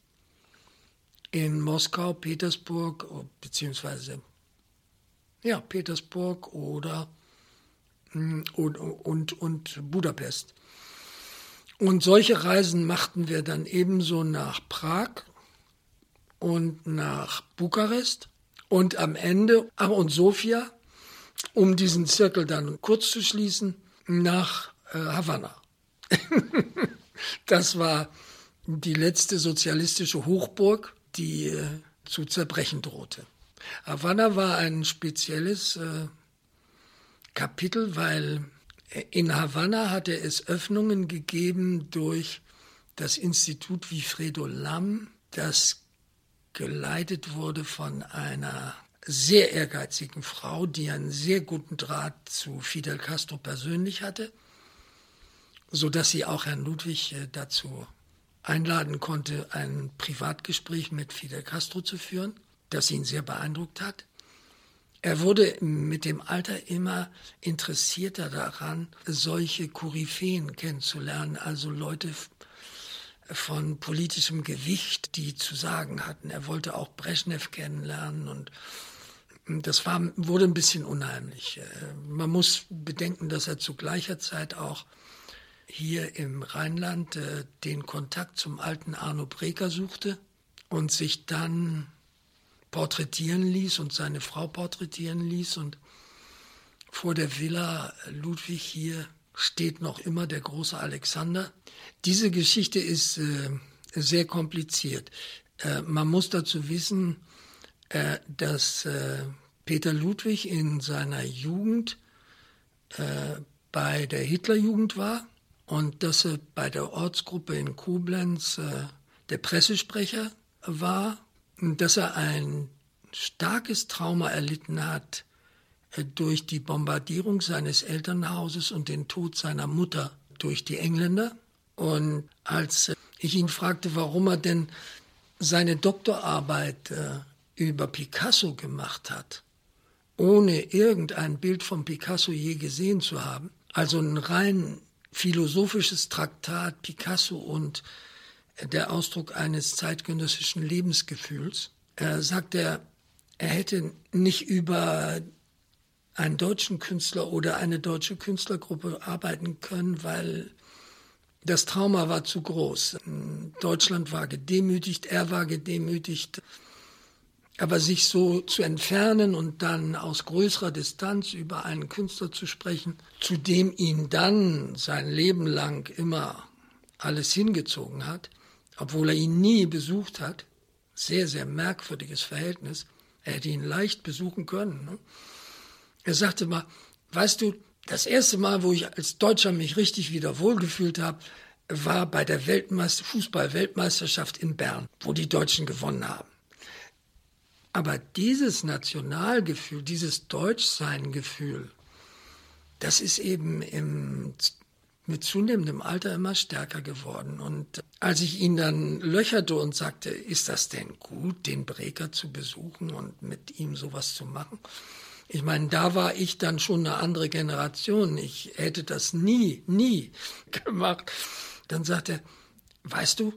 in Moskau, Petersburg beziehungsweise ja, Petersburg oder hm, und, und, und Budapest. Und solche Reisen machten wir dann ebenso nach Prag und nach Bukarest und am Ende, ach und Sofia, um diesen Zirkel dann kurz zu schließen, nach äh, Havanna. das war die letzte sozialistische Hochburg, die äh, zu zerbrechen drohte. Havanna war ein spezielles äh, Kapitel, weil in Havanna hatte es Öffnungen gegeben durch das Institut Wilfredo Lamm, das geleitet wurde von einer sehr ehrgeizigen Frau, die einen sehr guten Draht zu Fidel Castro persönlich hatte so dass sie auch Herrn Ludwig äh, dazu einladen konnte, ein Privatgespräch mit Fidel Castro zu führen, das ihn sehr beeindruckt hat. Er wurde mit dem Alter immer interessierter daran, solche Koryphäen kennenzulernen, also Leute von politischem Gewicht, die zu sagen hatten. Er wollte auch Brezhnev kennenlernen und das war, wurde ein bisschen unheimlich. Äh, man muss bedenken, dass er zu gleicher Zeit auch hier im Rheinland äh, den Kontakt zum alten Arno Breker suchte und sich dann porträtieren ließ und seine Frau porträtieren ließ. Und vor der Villa Ludwig hier steht noch immer der große Alexander. Diese Geschichte ist äh, sehr kompliziert. Äh, man muss dazu wissen, äh, dass äh, Peter Ludwig in seiner Jugend äh, bei der Hitlerjugend war und dass er bei der Ortsgruppe in Koblenz äh, der Pressesprecher war, dass er ein starkes Trauma erlitten hat äh, durch die Bombardierung seines Elternhauses und den Tod seiner Mutter durch die Engländer. Und als äh, ich ihn fragte, warum er denn seine Doktorarbeit äh, über Picasso gemacht hat, ohne irgendein Bild von Picasso je gesehen zu haben, also ein rein philosophisches Traktat Picasso und der Ausdruck eines zeitgenössischen Lebensgefühls, äh, sagt er, er hätte nicht über einen deutschen Künstler oder eine deutsche Künstlergruppe arbeiten können, weil das Trauma war zu groß. Deutschland war gedemütigt, er war gedemütigt. Aber sich so zu entfernen und dann aus größerer Distanz über einen Künstler zu sprechen, zu dem ihn dann sein Leben lang immer alles hingezogen hat, obwohl er ihn nie besucht hat, sehr, sehr merkwürdiges Verhältnis, er hätte ihn leicht besuchen können. Ne? Er sagte mal, weißt du, das erste Mal, wo ich als Deutscher mich richtig wieder wohlgefühlt habe, war bei der Weltmeister Fußball-Weltmeisterschaft in Bern, wo die Deutschen gewonnen haben. Aber dieses Nationalgefühl, dieses Deutschsein-Gefühl, das ist eben im, mit zunehmendem Alter immer stärker geworden. Und als ich ihn dann löcherte und sagte, ist das denn gut, den Breker zu besuchen und mit ihm sowas zu machen? Ich meine, da war ich dann schon eine andere Generation. Ich hätte das nie, nie gemacht. Dann sagte er, weißt du,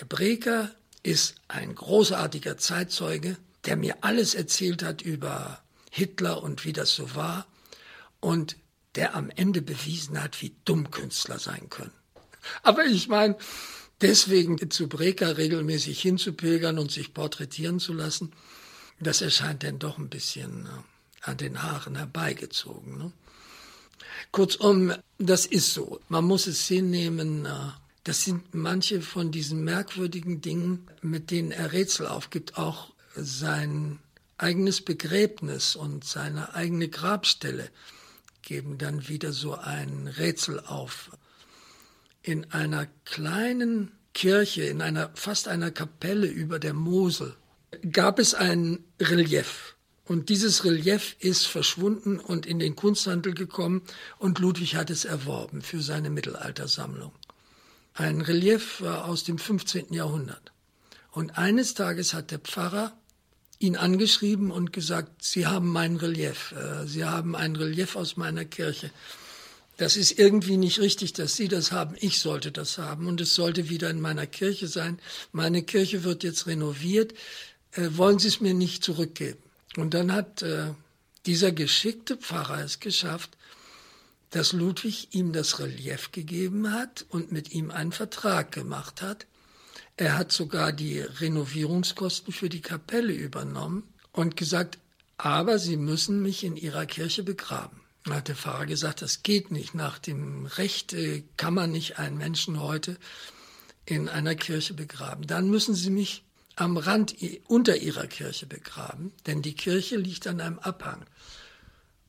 der Breker ist ein großartiger Zeitzeuge der mir alles erzählt hat über Hitler und wie das so war und der am Ende bewiesen hat, wie dumm Künstler sein können. Aber ich meine, deswegen zu Breker regelmäßig hinzupilgern und sich porträtieren zu lassen, das erscheint denn doch ein bisschen äh, an den Haaren herbeigezogen. Ne? Kurzum, das ist so. Man muss es hinnehmen. Äh, das sind manche von diesen merkwürdigen Dingen, mit denen er Rätsel aufgibt, auch sein eigenes Begräbnis und seine eigene Grabstelle geben dann wieder so ein Rätsel auf. In einer kleinen Kirche, in einer fast einer Kapelle über der Mosel, gab es ein Relief. Und dieses Relief ist verschwunden und in den Kunsthandel gekommen und Ludwig hat es erworben für seine Mittelaltersammlung. Ein Relief aus dem 15. Jahrhundert. Und eines Tages hat der Pfarrer ihn angeschrieben und gesagt, Sie haben mein Relief, äh, Sie haben ein Relief aus meiner Kirche. Das ist irgendwie nicht richtig, dass Sie das haben. Ich sollte das haben und es sollte wieder in meiner Kirche sein. Meine Kirche wird jetzt renoviert. Äh, wollen Sie es mir nicht zurückgeben? Und dann hat äh, dieser geschickte Pfarrer es geschafft, dass Ludwig ihm das Relief gegeben hat und mit ihm einen Vertrag gemacht hat, er hat sogar die Renovierungskosten für die Kapelle übernommen und gesagt, aber Sie müssen mich in Ihrer Kirche begraben. Da hat der Pfarrer gesagt, das geht nicht. Nach dem Recht äh, kann man nicht einen Menschen heute in einer Kirche begraben. Dann müssen Sie mich am Rand unter Ihrer Kirche begraben, denn die Kirche liegt an einem Abhang.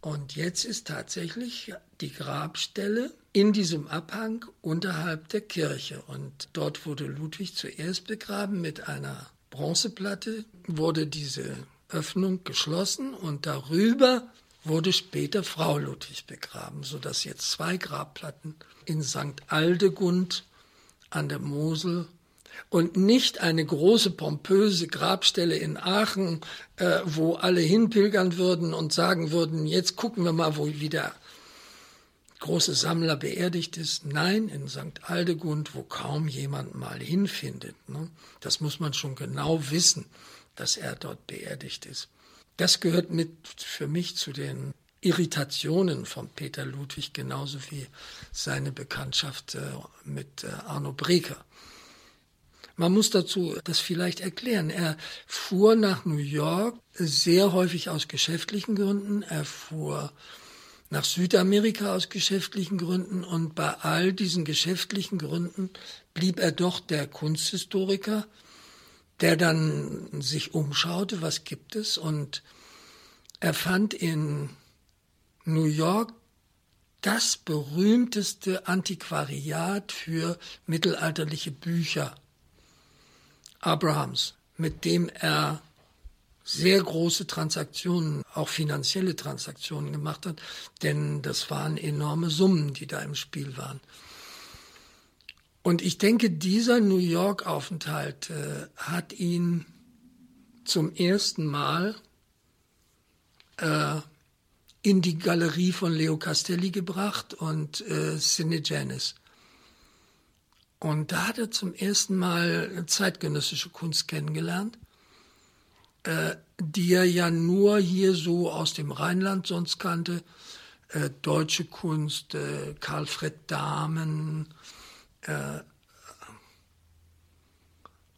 Und jetzt ist tatsächlich die Grabstelle in diesem Abhang unterhalb der Kirche. Und dort wurde Ludwig zuerst begraben mit einer Bronzeplatte, wurde diese Öffnung geschlossen und darüber wurde später Frau Ludwig begraben, sodass jetzt zwei Grabplatten in St. Aldegund an der Mosel und nicht eine große pompöse Grabstelle in Aachen, äh, wo alle hinpilgern würden und sagen würden, jetzt gucken wir mal, wo wie der große Sammler beerdigt ist. Nein, in St. Aldegund, wo kaum jemand mal hinfindet. Ne? Das muss man schon genau wissen, dass er dort beerdigt ist. Das gehört mit für mich zu den Irritationen von Peter Ludwig, genauso wie seine Bekanntschaft äh, mit äh, Arno Breker. Man muss dazu das vielleicht erklären. Er fuhr nach New York sehr häufig aus geschäftlichen Gründen. Er fuhr nach Südamerika aus geschäftlichen Gründen und bei all diesen geschäftlichen Gründen blieb er doch der Kunsthistoriker, der dann sich umschaute, was gibt es und er fand in New York das berühmteste Antiquariat für mittelalterliche Bücher Abrahams, mit dem er sehr große Transaktionen, auch finanzielle Transaktionen gemacht hat, denn das waren enorme Summen, die da im Spiel waren. Und ich denke, dieser New York-Aufenthalt äh, hat ihn zum ersten Mal äh, in die Galerie von Leo Castelli gebracht und äh, Cine Janis. Und da hat er zum ersten Mal zeitgenössische Kunst kennengelernt äh, die er ja nur hier so aus dem Rheinland sonst kannte. Äh, deutsche Kunst, äh, Karlfred Dahmen. Äh,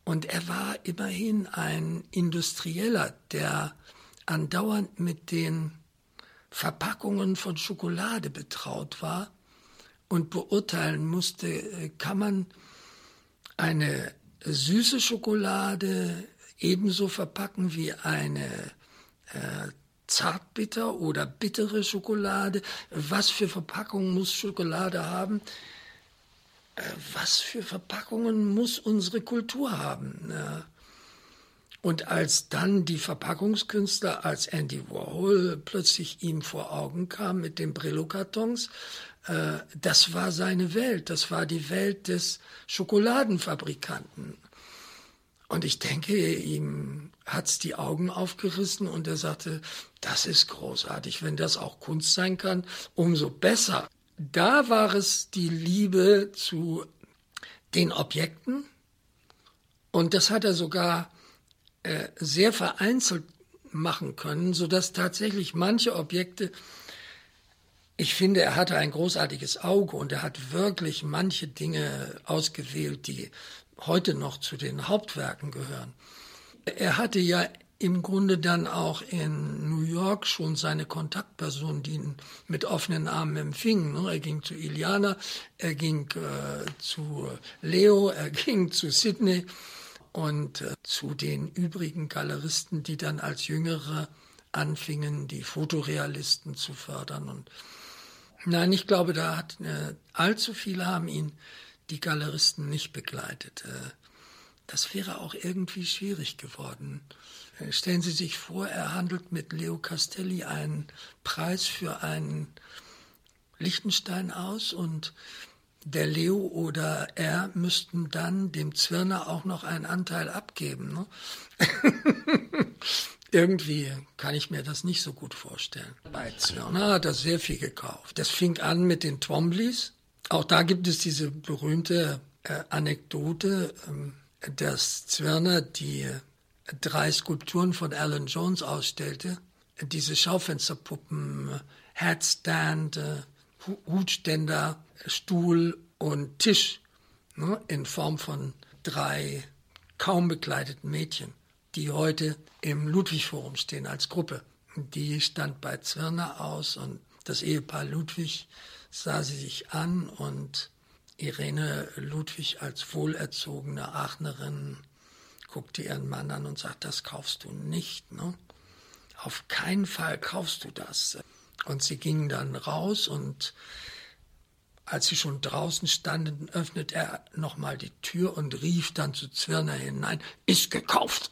und er war immerhin ein Industrieller, der andauernd mit den Verpackungen von Schokolade betraut war und beurteilen musste, äh, kann man eine süße Schokolade ebenso verpacken wie eine äh, Zartbitter oder bittere Schokolade. Was für Verpackungen muss Schokolade haben? Äh, was für Verpackungen muss unsere Kultur haben? Äh, und als dann die Verpackungskünstler, als Andy Warhol plötzlich ihm vor Augen kam mit den Brillo-Kartons, äh, das war seine Welt, das war die Welt des Schokoladenfabrikanten. Und ich denke, ihm hat's die Augen aufgerissen und er sagte, das ist großartig, wenn das auch Kunst sein kann, umso besser. Da war es die Liebe zu den Objekten und das hat er sogar äh, sehr vereinzelt machen können, sodass tatsächlich manche Objekte ich finde, er hatte ein großartiges Auge und er hat wirklich manche Dinge ausgewählt, die heute noch zu den Hauptwerken gehören. Er hatte ja im Grunde dann auch in New York schon seine Kontaktpersonen, die ihn mit offenen Armen empfingen. Ne? Er ging zu Iliana, er ging äh, zu Leo, er ging zu Sydney und äh, zu den übrigen Galeristen, die dann als Jüngere anfingen, die Fotorealisten zu fördern. Und nein, ich glaube, da hat äh, allzu viele haben ihn die Galeristen nicht begleitet. Äh, das wäre auch irgendwie schwierig geworden. Äh, stellen Sie sich vor, er handelt mit Leo Castelli einen Preis für einen Lichtenstein aus und der Leo oder er müssten dann dem Zwirner auch noch einen Anteil abgeben. Ne? Irgendwie kann ich mir das nicht so gut vorstellen. Bei Zwirner hat er sehr viel gekauft. Das fing an mit den Twombleys, auch da gibt es diese berühmte äh, Anekdote, ähm, dass Zwirner die drei Skulpturen von Alan Jones ausstellte. Diese Schaufensterpuppen, Headstand, äh, Hutständer, Stuhl und Tisch ne, in Form von drei kaum bekleideten Mädchen, die heute im Ludwig-Forum stehen als Gruppe. Die stand bei Zwirner aus und das Ehepaar Ludwig sah sie sich an und Irene Ludwig als wohlerzogene Aachenerin guckte ihren Mann an und sagt, das kaufst du nicht. Ne? Auf keinen Fall kaufst du das. Und sie gingen dann raus und als sie schon draußen standen, öffnete er nochmal die Tür und rief dann zu Zwirner hinein, ist gekauft.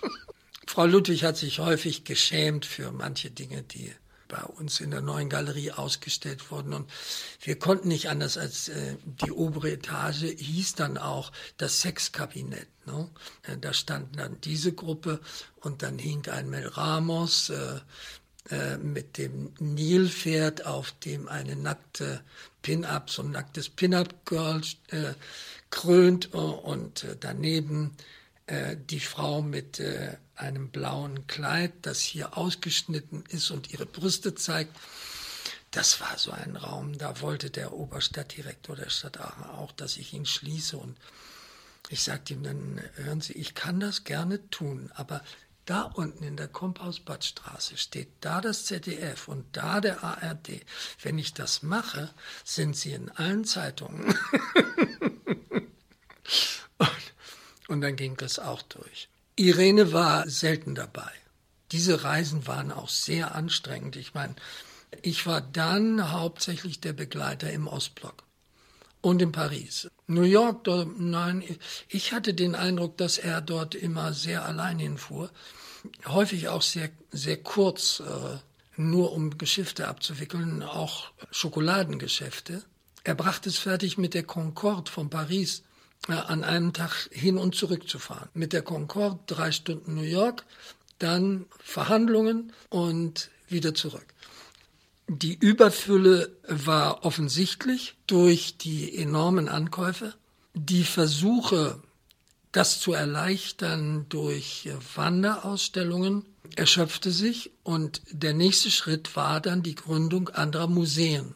Frau Ludwig hat sich häufig geschämt für manche Dinge, die bei uns in der neuen Galerie ausgestellt worden. Und wir konnten nicht anders als äh, die obere Etage hieß dann auch das Sexkabinett. Ne? Äh, da stand dann diese Gruppe und dann hing ein Mel Ramos, äh, äh, mit dem Nilpferd, auf dem eine nackte Pin-Up, so ein nacktes Pin-Up-Girl äh, krönt äh, und daneben die Frau mit einem blauen Kleid, das hier ausgeschnitten ist und ihre Brüste zeigt. Das war so ein Raum, da wollte der Oberstadtdirektor der Stadt Aachen auch, dass ich ihn schließe. Und ich sagte ihm dann, hören Sie, ich kann das gerne tun, aber da unten in der Kompausbadstraße steht da das ZDF und da der ARD. Wenn ich das mache, sind Sie in allen Zeitungen. und, und dann ging das auch durch. Irene war selten dabei. Diese Reisen waren auch sehr anstrengend. Ich meine, ich war dann hauptsächlich der Begleiter im Ostblock und in Paris. New York, nein, ich hatte den Eindruck, dass er dort immer sehr allein hinfuhr, häufig auch sehr, sehr kurz, äh, nur um Geschäfte abzuwickeln, auch Schokoladengeschäfte. Er brachte es fertig mit der Concorde von Paris an einem Tag hin und zurück zu fahren. Mit der Concorde drei Stunden New York, dann Verhandlungen und wieder zurück. Die Überfülle war offensichtlich durch die enormen Ankäufe. Die Versuche, das zu erleichtern durch Wanderausstellungen, erschöpfte sich und der nächste Schritt war dann die Gründung anderer Museen.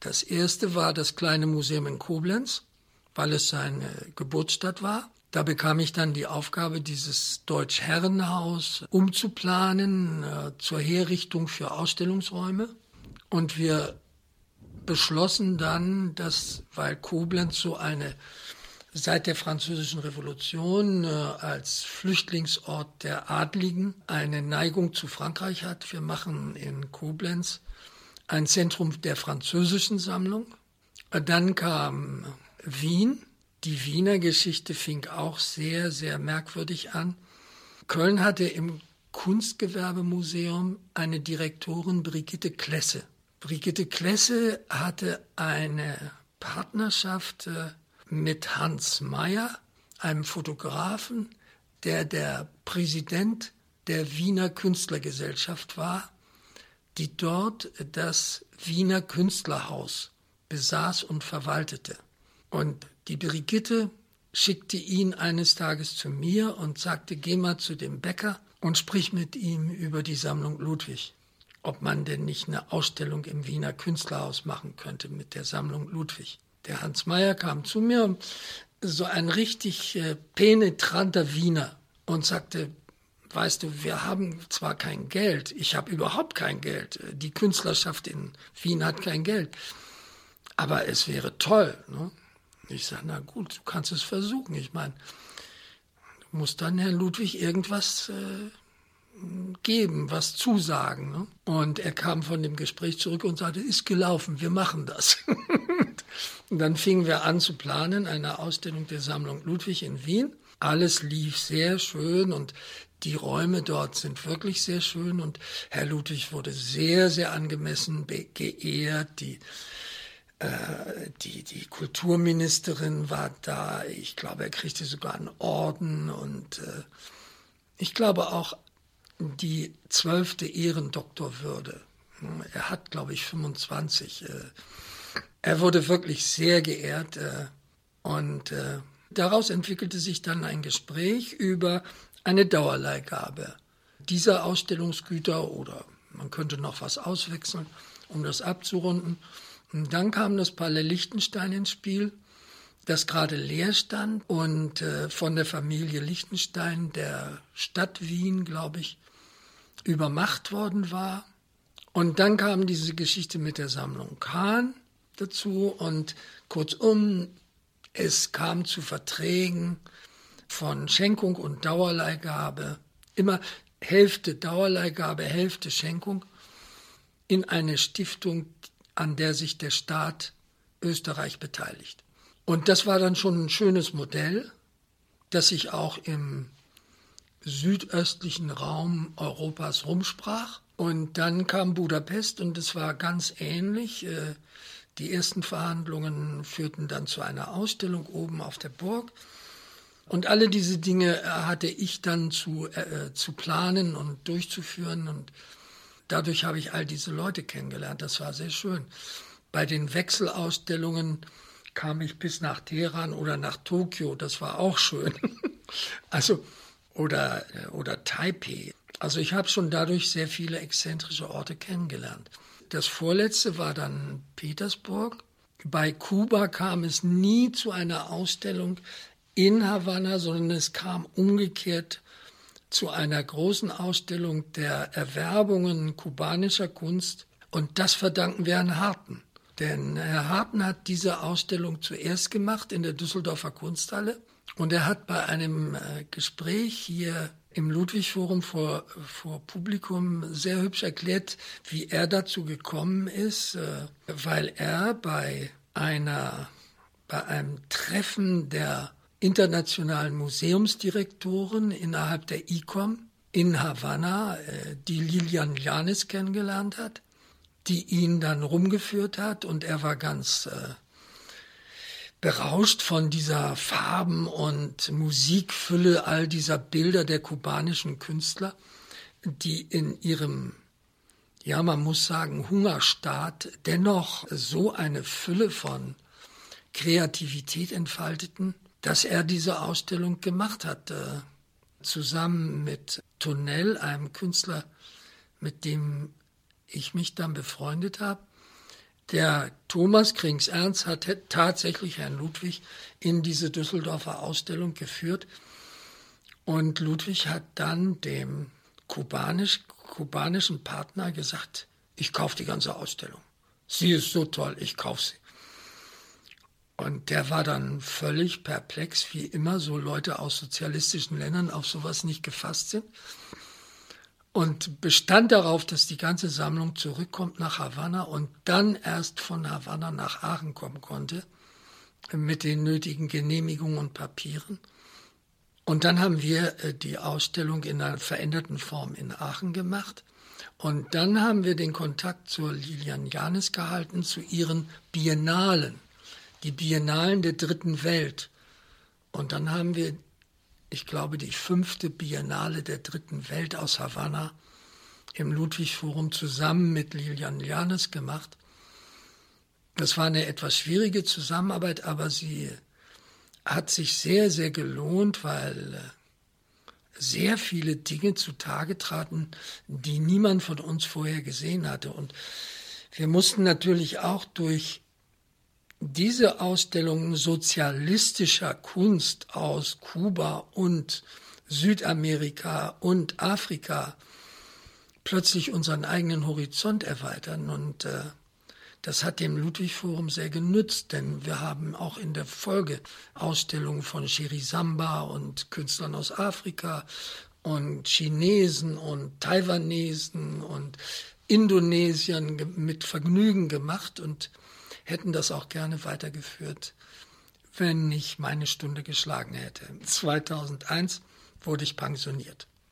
Das erste war das kleine Museum in Koblenz, weil es seine Geburtsstadt war. Da bekam ich dann die Aufgabe, dieses Deutsch-Herrenhaus umzuplanen äh, zur Herrichtung für Ausstellungsräume. Und wir beschlossen dann, dass, weil Koblenz so eine seit der Französischen Revolution äh, als Flüchtlingsort der Adligen eine Neigung zu Frankreich hat, wir machen in Koblenz ein Zentrum der französischen Sammlung. Dann kam Wien. Die Wiener Geschichte fing auch sehr, sehr merkwürdig an. Köln hatte im Kunstgewerbemuseum eine Direktorin Brigitte Klesse. Brigitte Klesse hatte eine Partnerschaft äh, mit Hans Meyer, einem Fotografen, der der Präsident der Wiener Künstlergesellschaft war, die dort das Wiener Künstlerhaus besaß und verwaltete. Und die Brigitte schickte ihn eines Tages zu mir und sagte, geh mal zu dem Bäcker und sprich mit ihm über die Sammlung Ludwig. Ob man denn nicht eine Ausstellung im Wiener Künstlerhaus machen könnte mit der Sammlung Ludwig. Der Hans Meyer kam zu mir, so ein richtig äh, penetranter Wiener, und sagte, weißt du, wir haben zwar kein Geld, ich habe überhaupt kein Geld, die Künstlerschaft in Wien hat kein Geld, aber es wäre toll. Ne? Ich sage, na gut, du kannst es versuchen. Ich meine, du musst dann Herrn Ludwig irgendwas äh, geben, was zusagen. Ne? Und er kam von dem Gespräch zurück und sagte, ist gelaufen, wir machen das. und dann fingen wir an zu planen, eine Ausstellung der Sammlung Ludwig in Wien. Alles lief sehr schön und die Räume dort sind wirklich sehr schön und Herr Ludwig wurde sehr, sehr angemessen geehrt. Die die, die Kulturministerin war da. Ich glaube, er kriegte sogar einen Orden und äh, ich glaube auch die zwölfte Ehrendoktorwürde. Er hat, glaube ich, 25. Äh, er wurde wirklich sehr geehrt äh, und äh, daraus entwickelte sich dann ein Gespräch über eine Dauerleihgabe dieser Ausstellungsgüter oder man könnte noch was auswechseln, um das abzurunden. Und dann kam das Palais Liechtenstein ins Spiel, das gerade leer stand. Und äh, von der Familie Liechtenstein, der Stadt Wien, glaube ich, übermacht worden war. Und dann kam diese Geschichte mit der Sammlung Kahn dazu. Und kurzum, es kam zu Verträgen von Schenkung und Dauerleihgabe, immer Hälfte Dauerleihgabe, Hälfte Schenkung in eine Stiftung, an der sich der Staat Österreich beteiligt. Und das war dann schon ein schönes Modell, das sich auch im südöstlichen Raum Europas rumsprach. Und dann kam Budapest und es war ganz ähnlich. Äh, die ersten Verhandlungen führten dann zu einer Ausstellung oben auf der Burg. Und alle diese Dinge hatte ich dann zu, äh, zu planen und durchzuführen. Und dadurch habe ich all diese Leute kennengelernt. Das war sehr schön. Bei den Wechselausstellungen kam ich bis nach Teheran oder nach Tokio. Das war auch schön. also, oder, oder Taipei. Also ich habe schon dadurch sehr viele exzentrische Orte kennengelernt. Das vorletzte war dann Petersburg. Bei Kuba kam es nie zu einer Ausstellung in Havanna, sondern es kam umgekehrt zu einer großen Ausstellung der Erwerbungen kubanischer Kunst. Und das verdanken wir Herrn Harten. Denn Herr Harten hat diese Ausstellung zuerst gemacht in der Düsseldorfer Kunsthalle. Und er hat bei einem äh, Gespräch hier im Ludwig-Forum vor, vor Publikum sehr hübsch erklärt, wie er dazu gekommen ist, äh, weil er bei einer, bei einem Treffen der internationalen Museumsdirektoren innerhalb der ICOM in Havanna, äh, die Lilian Janis kennengelernt hat, die ihn dann rumgeführt hat. Und er war ganz äh, berauscht von dieser Farben- und Musikfülle all dieser Bilder der kubanischen Künstler, die in ihrem, ja man muss sagen, Hungerstaat dennoch so eine Fülle von Kreativität entfalteten, dass er diese Ausstellung gemacht hat, äh, zusammen mit Tonell, einem Künstler, mit dem ich mich dann befreundet habe der Thomas Krings Ernst hat tatsächlich Herrn Ludwig in diese Düsseldorfer Ausstellung geführt. Und Ludwig hat dann dem kubanisch, kubanischen Partner gesagt, ich kaufe die ganze Ausstellung. Sie ist so toll, ich kaufe sie. Und der war dann völlig perplex, wie immer so Leute aus sozialistischen Ländern auf sowas nicht gefasst sind und bestand darauf, dass die ganze Sammlung zurückkommt nach Havanna und dann erst von Havanna nach Aachen kommen konnte mit den nötigen Genehmigungen und Papieren. Und dann haben wir äh, die Ausstellung in einer veränderten Form in Aachen gemacht. Und dann haben wir den Kontakt zur Lilian Janis gehalten, zu ihren Biennalen, die Biennalen der dritten Welt. Und dann haben wir ich glaube, die fünfte Biennale der dritten Welt aus Havanna im Ludwig-Forum zusammen mit Lilian Janes gemacht. Das war eine etwas schwierige Zusammenarbeit, aber sie hat sich sehr, sehr gelohnt, weil äh, sehr viele Dinge zutage traten, die niemand von uns vorher gesehen hatte. Und wir mussten natürlich auch durch diese Ausstellungen sozialistischer Kunst aus Kuba und Südamerika und Afrika plötzlich unseren eigenen Horizont erweitern. Und äh, das hat dem Ludwig-Forum sehr genützt, denn wir haben auch in der Folge Ausstellungen von Shirizamba und Künstlern aus Afrika und Chinesen und Taiwanesen und Indonesiern mit Vergnügen gemacht und hätten das auch gerne weitergeführt, wenn ich meine Stunde geschlagen hätte. 2001 wurde ich pensioniert.